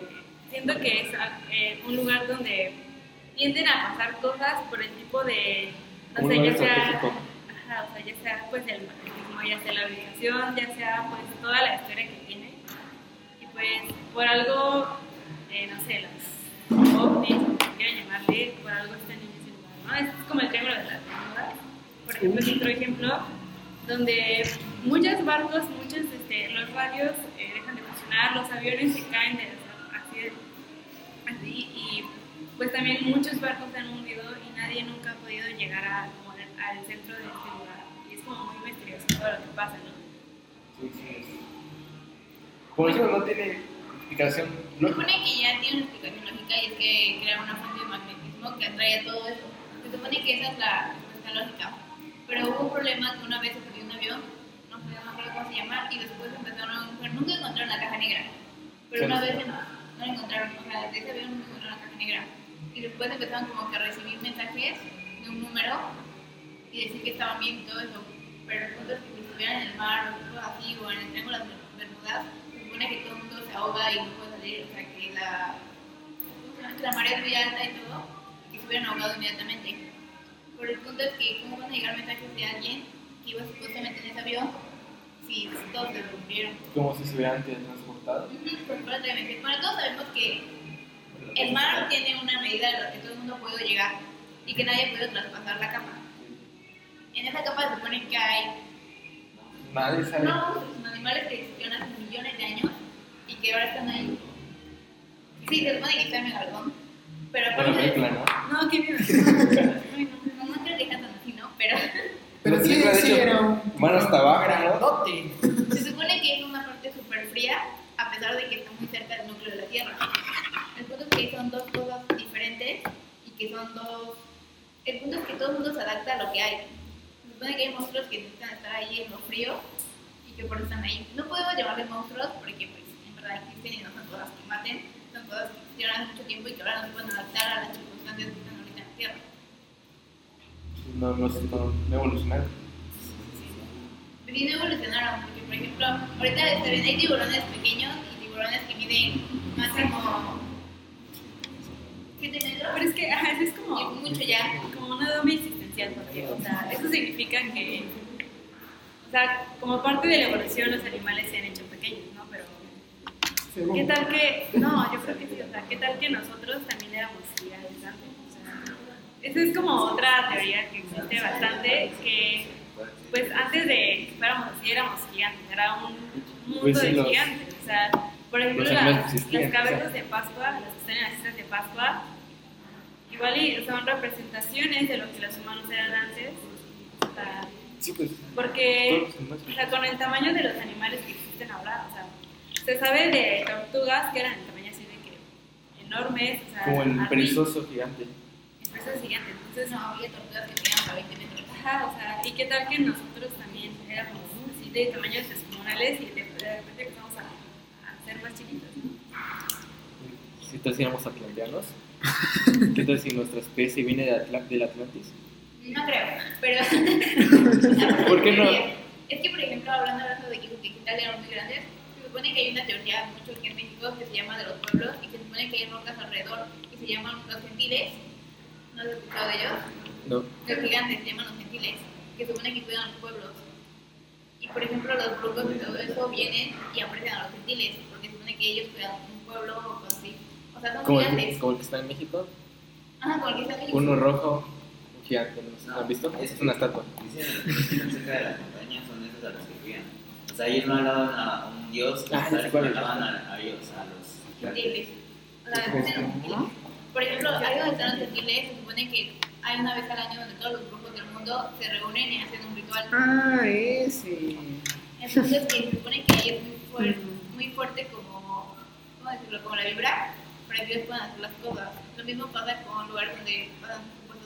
siento que es eh, un lugar donde tienden a pasar cosas por el tipo de, no sé, ya lugar sea, ajá, o sea, ya sea pues el ya sea la ubicación, ya sea pues toda la historia que tiene. Por algo, eh, no sé, los ovnis, como quieran llamarle, por algo están en ese lugar, ¿no? Es como el triángulo de las Bermudas. Por ejemplo, es otro ejemplo donde muchos barcos, muchos, este, los radios eh, dejan de funcionar, los aviones se caen de, así, de- así, y pues también muchos barcos se han hundido y nadie nunca ha podido llegar a, como al, al centro de este lugar. Y es como muy misterioso todo lo que pasa, ¿no? Sí, sí. Por eso no tiene explicación Se supone que ya tiene una explicación lógica y es que crea una fuente de magnetismo que atrae a todo eso. Se supone que esa es la respuesta lógica. Pero hubo un problema que una vez se perdió un avión, no sé, no acuerdo cómo se llama, y después empezaron a buscar, nunca encontraron la caja negra. Pero una vez no la encontraron, o sea, de ese avión nunca encontraron la caja negra. Y después empezaron como que a recibir mensajes de un número y decir que estaban bien y todo eso. Pero el punto es que si estuvieran en el mar o cosas así, o en el triángulo de las Bermudas, supone que todo el mundo se ahoga y no puede salir, o sea, que la, que la marea es muy alta y todo, y se hubieran ahogado inmediatamente. Pero el punto es que, ¿cómo van a llegar mensajes de alguien que iba supuestamente en ese avión si todos se rompieron? Como si se hubieran transportado. Pues prácticamente. Bueno, todos sabemos que el mar tiene una medida a la que todo el mundo puede llegar y que nadie puede traspasar la capa. En esa capa se supone que hay Nadie sabe. no, son animales que existieron hace millones de años y que ahora están ahí. Sí, se supone que está en Megalodón. Pero Bueno, eso, ¿no? No, qué miedo. Ay, no. no, no creo que sea tan así, ¿no? Pero Pero sí, sí hecho, era un. van hasta abajo, ¿no? se supone que es una parte súper fría a pesar de que está muy cerca del núcleo de la Tierra. El punto es que son dos cosas diferentes y que son dos... El punto es que todo el mundo se adapta a lo que hay. Supone que hay monstruos que necesitan estar ahí en lo frío y que por eso están ahí. No podemos llamarles monstruos porque pues en verdad existen y no son todas que maten, son todas que existieron hace mucho tiempo y que ahora no se pueden adaptar a las circunstancias que están ahorita en la Tierra. No, no, no, no evolucionaron. Sí, no evolucionaron, porque por ejemplo, ahorita hay tiburones pequeños y tiburones que miden máximo 7 metros, Pero es que, ajá, eso es y como, mucho ya. como una doble porque, o sea, eso significa que, o sea, como parte de la evolución los animales se han hecho pequeños, ¿no? Pero. ¿qué tal que, no, yo creo que sí, o sea, ¿qué tal que nosotros también éramos gigantes antes? O sea, esa es como otra teoría que existe bastante, que, pues, antes de que fuéramos así, éramos gigantes, era un mundo Pues de gigantes, o sea, por ejemplo, las, existían, las cabezas de Pascua, las que están en las islas de Pascua, igual y son representaciones de lo que los humanos eran antes. O sea, Sí, pues. porque o sea, con el tamaño de los animales que existen ahora, o sea, se sabe de tortugas que eran de tamaño así de que enormes, o sea, Como el perezoso gigante. el perezoso gigante. Entonces, No, había tortugas que tenían hasta 20 metros. Ajá, o sea, y qué tal que nosotros también éramos así de tamaños descomunales y de, de repente empezamos a, a ser más chiquitos, ¿no? Si si éramos atlanteanos. ¿Qué tal si nuestra especie viene de Atla- del Atlantis? No creo, pero. ¿Por qué no? Es que, por ejemplo, hablando hablando de que que Italia eran muy grandes, se supone que hay una teoría mucho aquí en México que se llama de los pueblos y se supone que hay rocas alrededor que se llaman los gentiles. ¿No has escuchado de ellos? No. Los gigantes se llaman los gentiles, que se supone que cuidan los pueblos. Y por ejemplo, los brujos y todo eso vienen y aprecian a los gentiles, porque se supone que ellos cuidan un pueblo o cosas. O sea, son Como el, gigantes. que- como el que está en México. Ajá, como el que está en México. Uno rojo, un gigante. ¿no? ¿Lo ¿Han visto? es Es una estatua. Dicen que están cerca de las montañas son esos a los que cuidan. O sea, ellos no alaban a un dios, Ah, sí, alaban a, a ellos, a los gigantes. O sea, de. Por ejemplo, ahí donde están los gentiles, se supone que hay una vez al año donde todos los grupos del mundo se reúnen y hacen un ritual. Ah, ese. Entonces, que se supone que ahí es muy, fuer- muy fuerte como, ¿cómo decirlo? Como la vibra, ellos puedan hacer las cosas. Lo mismo pasa con lugares donde pasan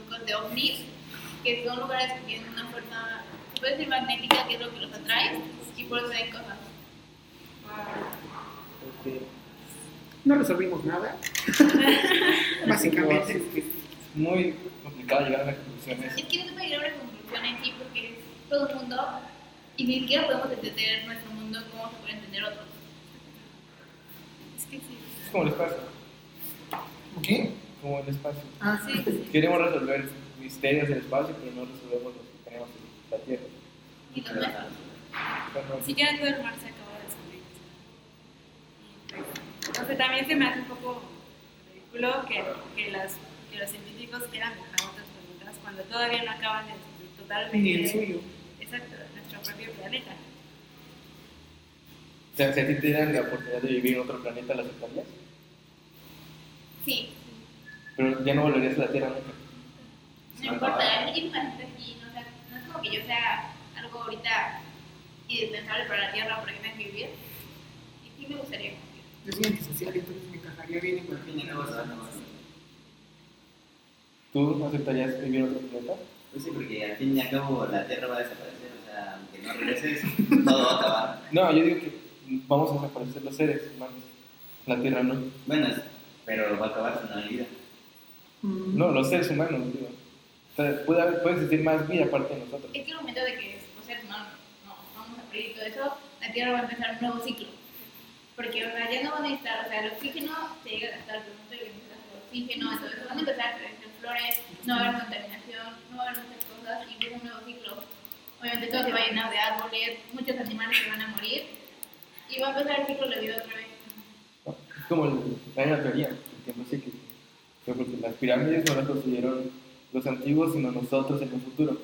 cosas de ovnis, que son lugares que tienen una fuerza, se puede decir magnética, que es lo que los atrae, y por eso hay cosas. No resolvimos nada. Básicamente. es que es muy complicado llegar a las conclusiones. Es que no se puede llegar a una conclusión en sí porque es todo el mundo y ni siquiera podemos entender nuestro mundo como se puede entender otros. Es que sí. Es como el espacio. ¿Qué? Como el espacio. Ah, Sí, Queremos resolver misterios del espacio, pero no resolvemos los que tenemos en la Tierra. Y los nuestros. Ni siquiera todo el mar se acaba de descubrir. Y pues, también se me hace un poco ridículo que, que, las, que los científicos quieran viajar a otros planetas cuando todavía no acaban de descubrir totalmente Ni el suyo. Exacto, nuestro propio planeta. o sea, si a ti te dieran la oportunidad de vivir en otro planeta, ¿la aceptarías? Sí, Pero ya no volverías a la Tierra nunca. no importa, hay bastante aquí, no, o sea, no es como que yo sea algo ahorita indispensable para la Tierra para que que vivir. Y sí me gustaría. Yo soy antisocial, entonces me encajaría bien en Al cualquier fin y al cabo se van a cosa. ¿Tú aceptarías vivir en otro planeta? Pues sí, porque al fin y al cabo la Tierra va a desaparecer, o sea, aunque no regreses, todo va a acabar. No, yo digo que vamos a desaparecer los seres humanos. La Tierra no. Bueno, es- pero va a acabar si no hay vida. Mm. No, los seres humanos, digo. O sea, puede, haber- puede existir más vida aparte de nosotros. Es que el momento de que los seres humanos no, vamos a morir y todo eso, la Tierra va a empezar un nuevo ciclo. Porque o sea, ya no van a necesitar, o sea, el oxígeno se llega a gastar, pero no se necesitas el oxígeno, entonces van a empezar a crecer flores, no va a haber contaminación, no va a haber muchas cosas y empieza un nuevo ciclo. Obviamente todo se va a llenar de árboles, muchos animales se van a morir y va a empezar el ciclo de vida otra vez. ¿No? Como hay una teoría, el tiempo cíclico. Fue porque las pirámides no las construyeron los antiguos, sino nosotros en el futuro.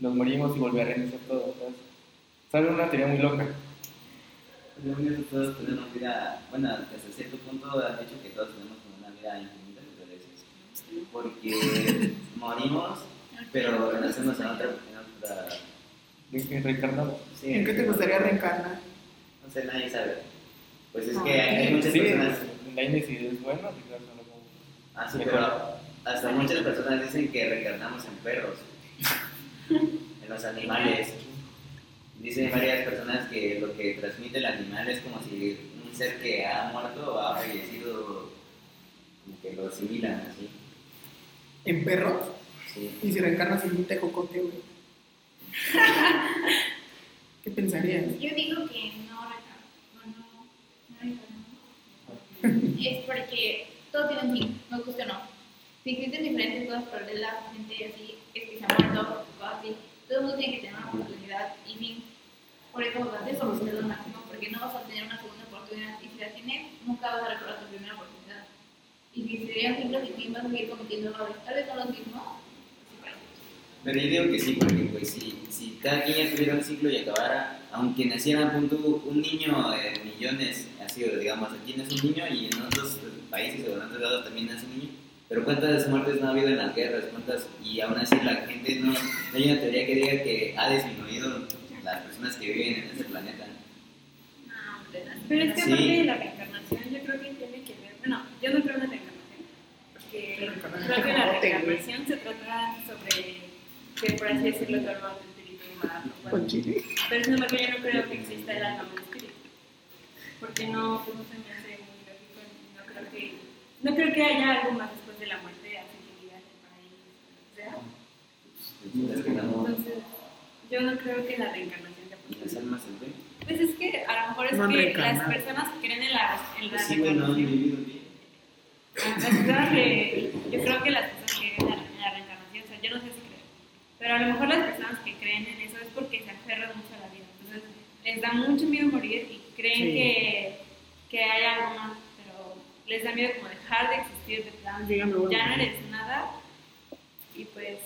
Nos morimos y volver a reiniciar todo. ¿sabes? Sale una teoría muy loca. Según eso, todos tenemos vida, bueno, hasta cierto punto han dicho que todos tenemos como una vida infinita, pero es porque morimos, pero renacemos en otra, en otra que reencarnamos. sí, ¿En qué te gustaría reencarnar? No sé, nadie sabe. Pues es No, que hay, hay muchas Sí, personas, la si es como- ah, sí, pero hasta muchas personas dicen que reencarnamos en perros, en los animales. Dicen varias personas que lo que transmite el animal es como si un ser que ha muerto o ha fallecido, como que lo asimilan así. ¿En perros? Sí. Y si reencarnas en un tejocote, güey. ¿Qué pensarías? Yo digo que no reencarnamos, no, no reencarnamos. Es porque todo tiene un fin, nos guste o no. Si existen diferentes cosas por lado, gente así, es que se ha muerto, o así, todo el mundo tiene que tener una oportunidad y fin. Por eso, antes solucionar lo máximo, porque no vas a tener una segunda oportunidad y si la tienes, nunca vas a recordar tu primera oportunidad. Y si serían ciclos y fin, vas a seguir cometiendo errores. Tal vez no los mismos. Pero yo digo que sí, porque pues si, si cada quien ya tuviera un ciclo y acabara, aunque naciera punto, un niño de millones, así digamos, aquí nace un niño y en otros países o en otros lados también nace un niño, Pero cuántas muertes no ha habido en las guerras, cuántas, y aún así la gente no, no hay una teoría que diga que ha disminuido las personas que viven en ese planeta. Pero es que Sí. aparte de la reencarnación, yo creo que tiene que ver. Bueno, yo no creo en la reencarnación. Porque creo que la reencarnación se trata sobre que, por así decirlo, tu alma, tu espíritu va. Con chile. Pero sin embargo, yo no creo que exista el alma o el espíritu. Porque no, pues, no se me hace muy lógico. No creo que, no creo que haya algo más después de la muerte, así que digas el paraíso, o sea. Es Entonces, yo no creo que la reencarnación sea las posible. almas en fe. Pues es que a lo mejor es No que las personas que creen en la, en la Pues sí, güey, no han reencarnación. Las personas que, yo creo que las personas que creen en la, en la reencarnación, o sea, yo no sé si pero a lo mejor las personas que creen en eso es porque se aferran mucho a la vida. Entonces, les da mucho miedo morir y creen Sí. que, que hay algo más, pero les da miedo como dejar de existir de plan, Dígame, bueno. ya no eres nada y pues,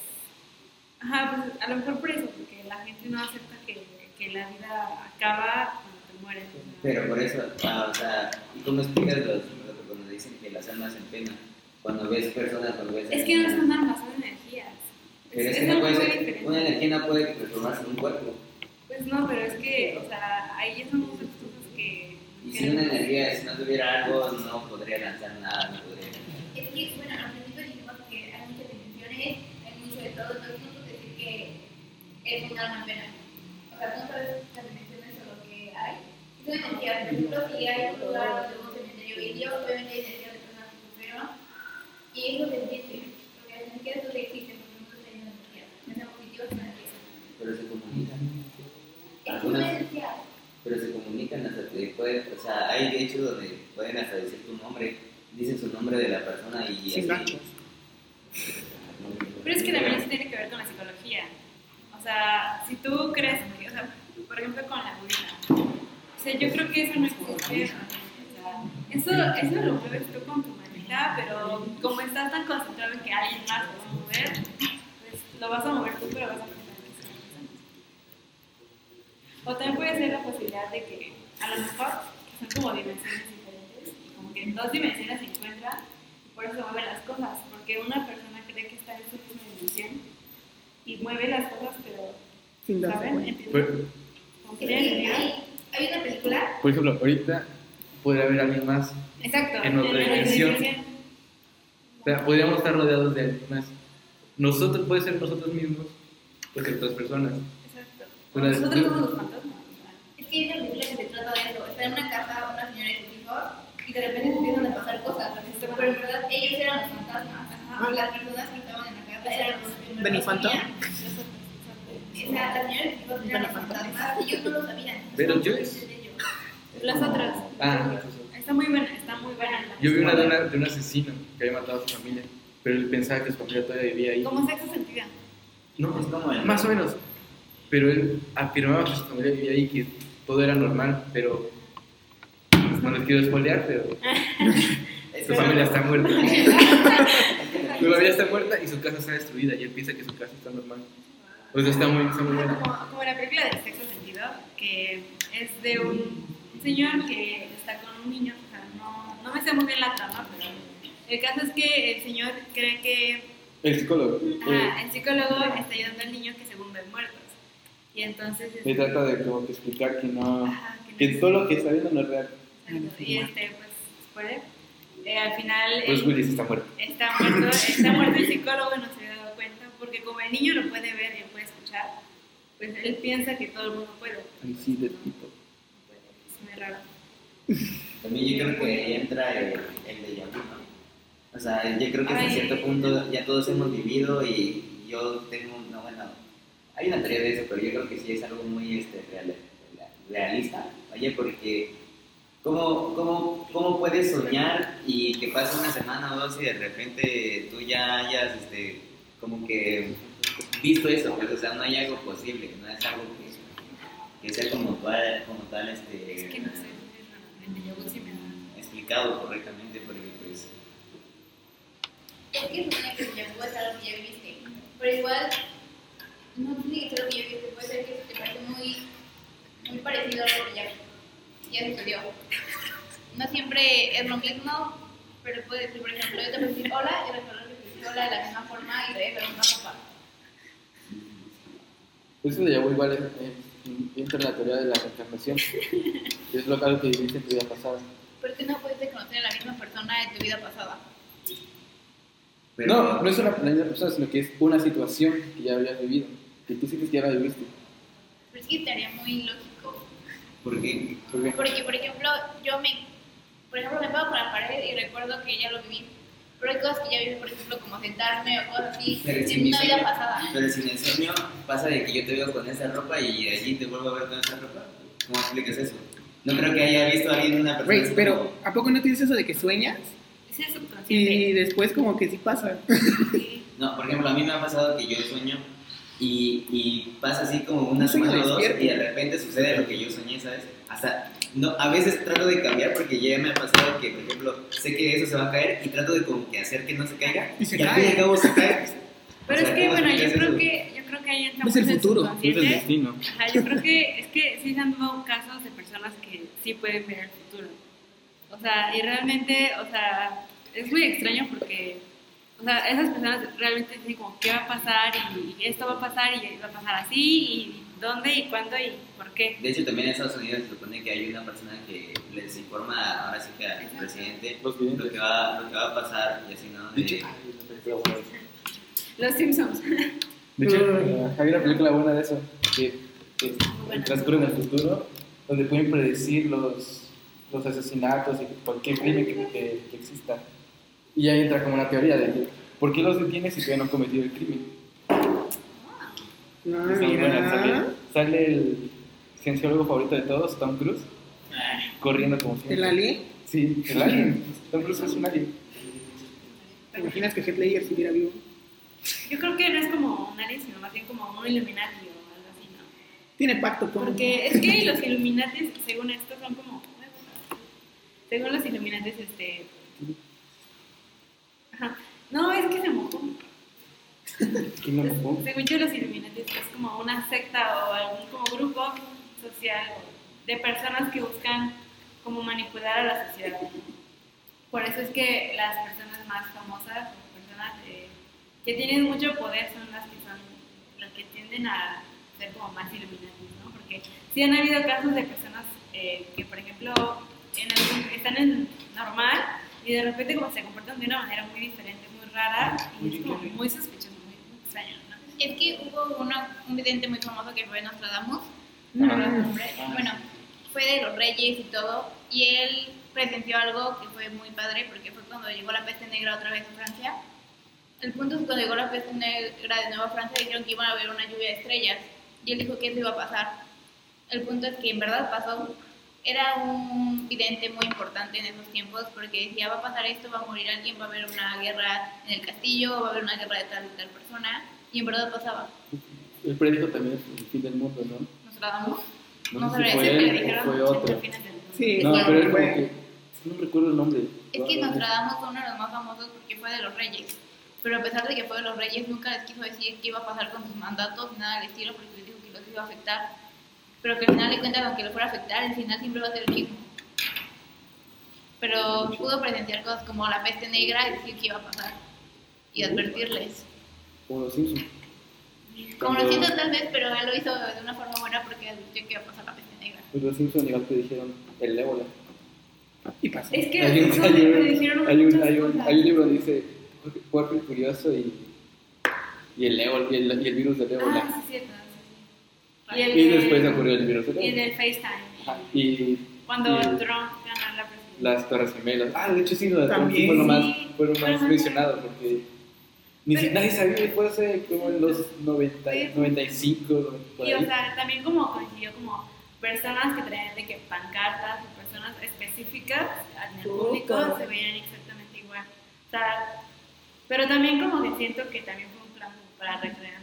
ajá, pues a lo mejor por eso, porque la gente no acepta que, que la vida acaba cuando te mueres. Pero por eso, ah, o sea, ¿y cómo explicas los, lo que cuando dicen que las almas en pena? Cuando ves personas, cuando ves... Es que no son almas, son energías. Es, es no puede ser, una energía no puede transformarse en un cuerpo. Pues no, pero es que, o sea, ahí ya son muchas cosas que... Y que si una no- energía, si no tuviera algo, no podría lanzar nada, no podría... Es que, bueno, principio dijimos que hay muchas dimensiones, hay mucho de todo, entonces no decir que es un alma. O sea, tú no sabes las dimensiones o lo que hay. Y son energías, por ejemplo, si hay un lugar donde un cementerio indio, obviamente hay energías de personas que sufrieron, y eso se entiende, porque las energías no existen, porque nosotros tenemos energías, ya sean positivas o negativas. Pero se comunican. Es Algunas-. Pero se comunican hasta que pueden, o sea, hay hechos donde pueden hasta decir tu nombre, dicen su nombre de la persona y Sin así. Pero es que también eso tiene que ver con la psicología. O sea, si tú crees, que- o sea, por ejemplo con la budista, o sea, yo creo que eso no existe. O sea, eso, eso lo mueves tú con tu manita, pero como estás tan concentrado en que alguien más lo va a mover, lo vas a mover tú, pero vas a pensar que. O también puede ser la posibilidad de que a lo mejor son como dimensiones diferentes y como que en dos dimensiones se encuentran y por eso se mueven las cosas, porque una persona cree que está en su misma dimensión y mueve las cosas, pero Sin darse ¿saben? cuenta. ¿Entienden? Por, Como que Es tiene que sentido. hay, hay una película, por ejemplo, ahorita podría haber alguien más. Exacto. en otra dimensión. O sea, podríamos estar rodeados de alguien más. Nosotros, puede ser nosotros mismos, porque otras personas. Exacto. Una- Nosotros somos los fantasmas. Es que hay una película que se trata de eso. Está en una casa una señora y sus hijos y de repente se empiezan a pasar cosas. Pero en verdad ellos eran los fantasmas. Ajá. Las personas que estaban en la casa eran los Phantom. sabían. O sea, la señora y hijos eran los fantasmas y ellos no lo sabían. Pero yo- ello. Las otras. Ah, Está muy buena, está muy buena. yo vi una de, una de un asesino que había matado a su familia, pero él pensaba que su familia todavía vivía ahí. Como sexo sentido. No, Es como más o menos. Pero él afirmaba que su familia vivía ahí, que todo era normal, pero pues, no les quiero espolear, pero su familia está muerta. Su familia está muerta y su casa está destruida y él piensa que su casa está normal. Pues está muy, está muy buena. Como, como la película de sexo sentido, que es de un señor que está con un niño. O sea, no, no me sé muy bien la trama, pero el caso es que el señor cree que El psicólogo. eh, ajá, el psicólogo está ayudando al niño que según ven muertos. Y entonces. me este, trata de como que explicar que no. ajá, que no Que es- todo lo que está viendo no es real. Exacto. Y este, pues, spoiler, eh, al final Bruce él Willis está muerto. está muerto, está muerto el psicólogo y no se había dado cuenta, porque como el niño lo puede ver y lo puede escuchar, pues él piensa que todo el mundo puede. People. No puede, es muy raro. También yo creo que ahí entra el, el de ¿no? O sea, yo creo que hasta cierto punto ya todos hemos vivido y yo tengo, no, bueno, hay una teoría de eso, pero yo creo que sí es algo muy este, real- realista, oye, porque ¿cómo, cómo, ¿cómo puedes soñar y que pase una semana o dos y de repente tú ya hayas, este, como que visto eso, pues, o sea, no hay algo posible, no es algo que, que sea como tal, como tal, este, Es que no sé, me da. explicado correctamente Es que supone que el déjà es algo que ya viviste. Pero igual, no tiene que ser lo que ya viviste. Puede ser que te parece muy, muy parecido a algo que ya, ya sucedió. No siempre es lo mismo, Pero puedes decir, por ejemplo, yo te puedo decir hola y recordar que te hola de la misma forma y de ver una ropa. Eso de Yahoo igual eh, entra en la teoría de la reencarnación. es lo que viviste en tu vida pasada. ¿Por qué no puedes conocer a la misma persona de tu vida pasada? Pero, No, no es una, misma persona, sino que es una situación que ya habías vivido. Que tú sientes que ya la viviste. Pero es que te haría muy lógico. ¿Por qué? ¿Por qué? Porque, por ejemplo, yo me, por ejemplo, me pego con la pared y recuerdo que ya lo viví. Pero hay cosas que ya viví, por ejemplo, como sentarme o cosas así, Pero en mi una vida sueño- pasada. Pero si el sueño pasa de que yo te veo con esa ropa y de allí te vuelvo a ver con esa ropa, ¿cómo explicas eso? No creo que haya visto a alguien una persona. Así pero como- ¿a poco no tienes eso de que sueñas? Es Y subconsciente. después como que sí pasa. Sí. No, por ejemplo, a mí me ha pasado que yo sueño y, y pasa así como una semana o dos y de repente sucede lo que yo soñé, ¿sabes? Hasta, no, a veces trato de cambiar porque ya me ha pasado que, por ejemplo, sé que eso se va a caer y trato de como que hacer que no se caiga Y se al cae. fin y al cabo se cae. Pero O sea, es que, ¿cómo bueno, yo creo eso? que, yo creo que ahí entra Es el futuro, Es el destino. Ajá, yo creo que es que sí se han dado casos de personas que sí pueden ver el futuro. O sea, y realmente, o sea, es muy extraño porque, o sea, esas personas realmente dicen como qué va a pasar y, y esto va a pasar y va a pasar así y dónde y cuándo y por qué. De hecho, también en Estados Unidos se supone que hay una persona que les informa ahora sí que al Exacto. presidente Los lo que va, lo que va a pasar y así, ¿no? De hecho, eso. Los Simpsons. De hecho, eh, hay una película buena de eso, que, que transcurre en el futuro, donde pueden predecir los, los asesinatos y cualquier crimen que, que- que exista. Y ahí entra como una teoría de que, ¿por qué los detienes si todavía no han cometido el crimen? No, Está buena, sale, sale el cienciólogo favorito de todos, Tom Cruise, corriendo como siempre. ¿El alien? Sí, el alien. Tom Cruise es un alien. ¿Te imaginas que Heath Ledger siguiera vivo? Yo creo que no es como un alien, sino más bien como un Illuminati o algo así, ¿no? Tiene pacto con... Porque es que los Illuminatis, según esto, son como. Según los Illuminatis, este. Ajá. No, es que se mojó. ¿Quién me pongo? Según yo, los Illuminatis es como una secta o algún como grupo social de personas que buscan como manipular a la sociedad. Por eso es que las personas más famosas personas eh, que tienen mucho poder son las que son las que tienden a ser como más Illuminatis, ¿no? Porque sí han habido casos de personas eh, que, por ejemplo, en algún- están en normal y de repente como se comportan de una manera muy diferente, muy rara y es como muy sospechoso, muy, muy extraño, ¿no? Es que hubo uno, un vidente muy famoso que fue Nostradamus, no recuerdo su nombre, bueno, fue de los reyes y todo, y él presenció algo que fue muy padre porque fue cuando llegó la peste negra otra vez a Francia. El punto es que cuando llegó la peste negra de nuevo a Francia dijeron que iban a haber una lluvia de estrellas y él dijo que eso iba a pasar. El punto es que en verdad pasó. Era un vidente muy importante en esos tiempos porque decía va a pasar esto, va a morir alguien, va a haber una guerra en el castillo, va a haber una guerra de tal y tal persona y en verdad pasaba. Él predijo también el fin del mundo, ¿no? Nostradamus. No, No sé si sabría fue él dijeron fue otro. fines del mundo. Sí, No, pero es como fue- que. No recuerdo el nombre. Es que Nostradamus fue uno de los más famosos porque fue de los reyes. Pero a pesar de que fue de los reyes, nunca les quiso decir qué iba a pasar con sus mandatos, nada del estilo, porque les dijo que los iba a afectar. Pero que al final de cuentas, aunque lo fuera a afectar, el final siempre va a ser el mismo. Pero pudo presenciar cosas como la peste negra y decir qué iba a pasar. Y advertirles. Como los Simpsons. Como Cuando- lo siento tal vez, pero él lo hizo de una forma buena porque advirtió que iba a pasar la peste negra. Pues los Simpsons igual te dijeron el ébola. Y pasó. Es que Hay un, hay me un- dijeron hay un- hay un- cosas. hay un libro que dice Cuerpo y Curioso y, y, el ébola, y, el, y el virus del ébola. Ah, sí, cierto. Y, el y de- después ocurrió el virus Y del FaceTime. Ajá, Y Cuando y- Trump gana la presidencia. las Torres Gemelas. Ah, de hecho sí, sí También. fue lo más, Sí, fue lo fue más más- mencionado porque ni si, Pero- nadie sabía que fuese como en los 90, Sí. 95, por Y o ahí. sea, también como coincidió como personas que traían de que pancartas o personas específicas en el Puta. público se veían exactamente igual. O sea, pero también como que siento que también fue un plan para recrearlo, ¿no?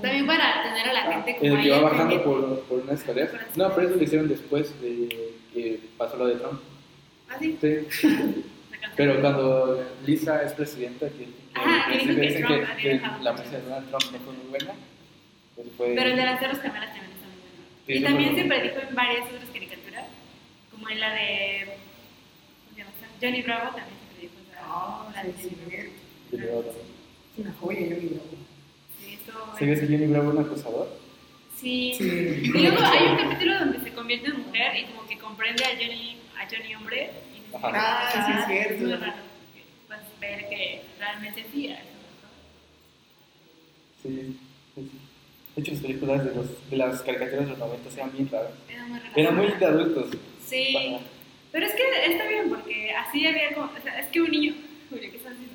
También para tener a la gente En como el ahí que va bajando por, por unas las No, pero eso lo hicieron después de que pasó lo de Trump. Ah, sí. Sí. Pero cuando Lisa es presidenta, que, que, Ajá, que dijo que Trump que- la mesa de Donald Trump no fue muy buena, pues fue... Pero el de las Torres Gemelas también está muy bueno. Sí, y también se predijo en varias otras caricaturas, como en la de. ¿Cómo se llama? Johnny Bravo también se a Ah, la sí. Johnny Bravo. Es una joya, mi bravo. ¿Sabías bueno. que Johnny Bravo era un acosador? Sí. Sí. Y luego hay un capítulo donde se convierte en mujer y como que comprende a Johnny, a Johnny hombre. Y Ajá. Ah, sí, es cierto. Es muy raro. Pues ver que realmente sí eso. Sí, sí, sí. De hecho, las películas de, los, de las caricaturas de los 90 eran bien raras. ¿no? Era muy raro. Eran muy de adultos. Sí. Pero es que está bien porque así había como. O sea, es que un niño. Julio, ¿qué estás haciendo?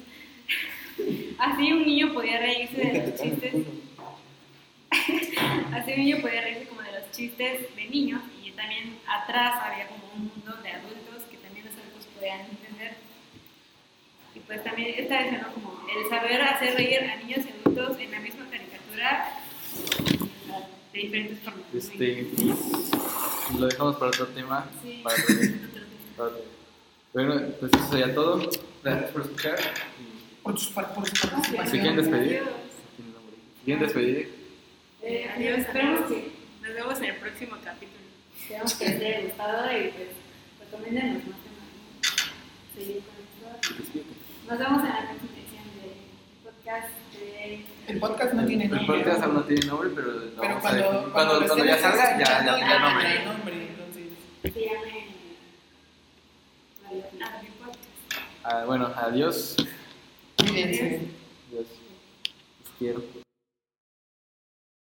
Así un niño podía reírse de los chistes. Así un niño podía reírse como de los chistes de niños y también atrás había como un mundo de adultos que también los adultos podían entender. Y pues también está eso, ¿no? Como el saber hacer reír a niños y adultos en la misma caricatura de diferentes formas. Este, lo dejamos para otro tema. Sí. Para otro día. Bueno, pues eso sería todo. Gracias por escuchar. Por su, par- por su ¿Se participación. quieren despedir? Adiós. ¿Tienen nombre? ¿Se quieren despedir? Eh, adiós, esperamos que nos vemos en el próximo capítulo. Esperamos que les haya gustado y pues recomiéndenos más temas. Seguir con esto. Nos vemos en la próxima edición del podcast de El podcast no tiene El nombre. podcast aún no tiene nombre, pero cuando, cuando, cuando, lo cuando ya salga, ya, ya escuchando, tendrá nombre. Entonces, se llame Ah. Ah, bueno, adiós. Cuídense. Quiero.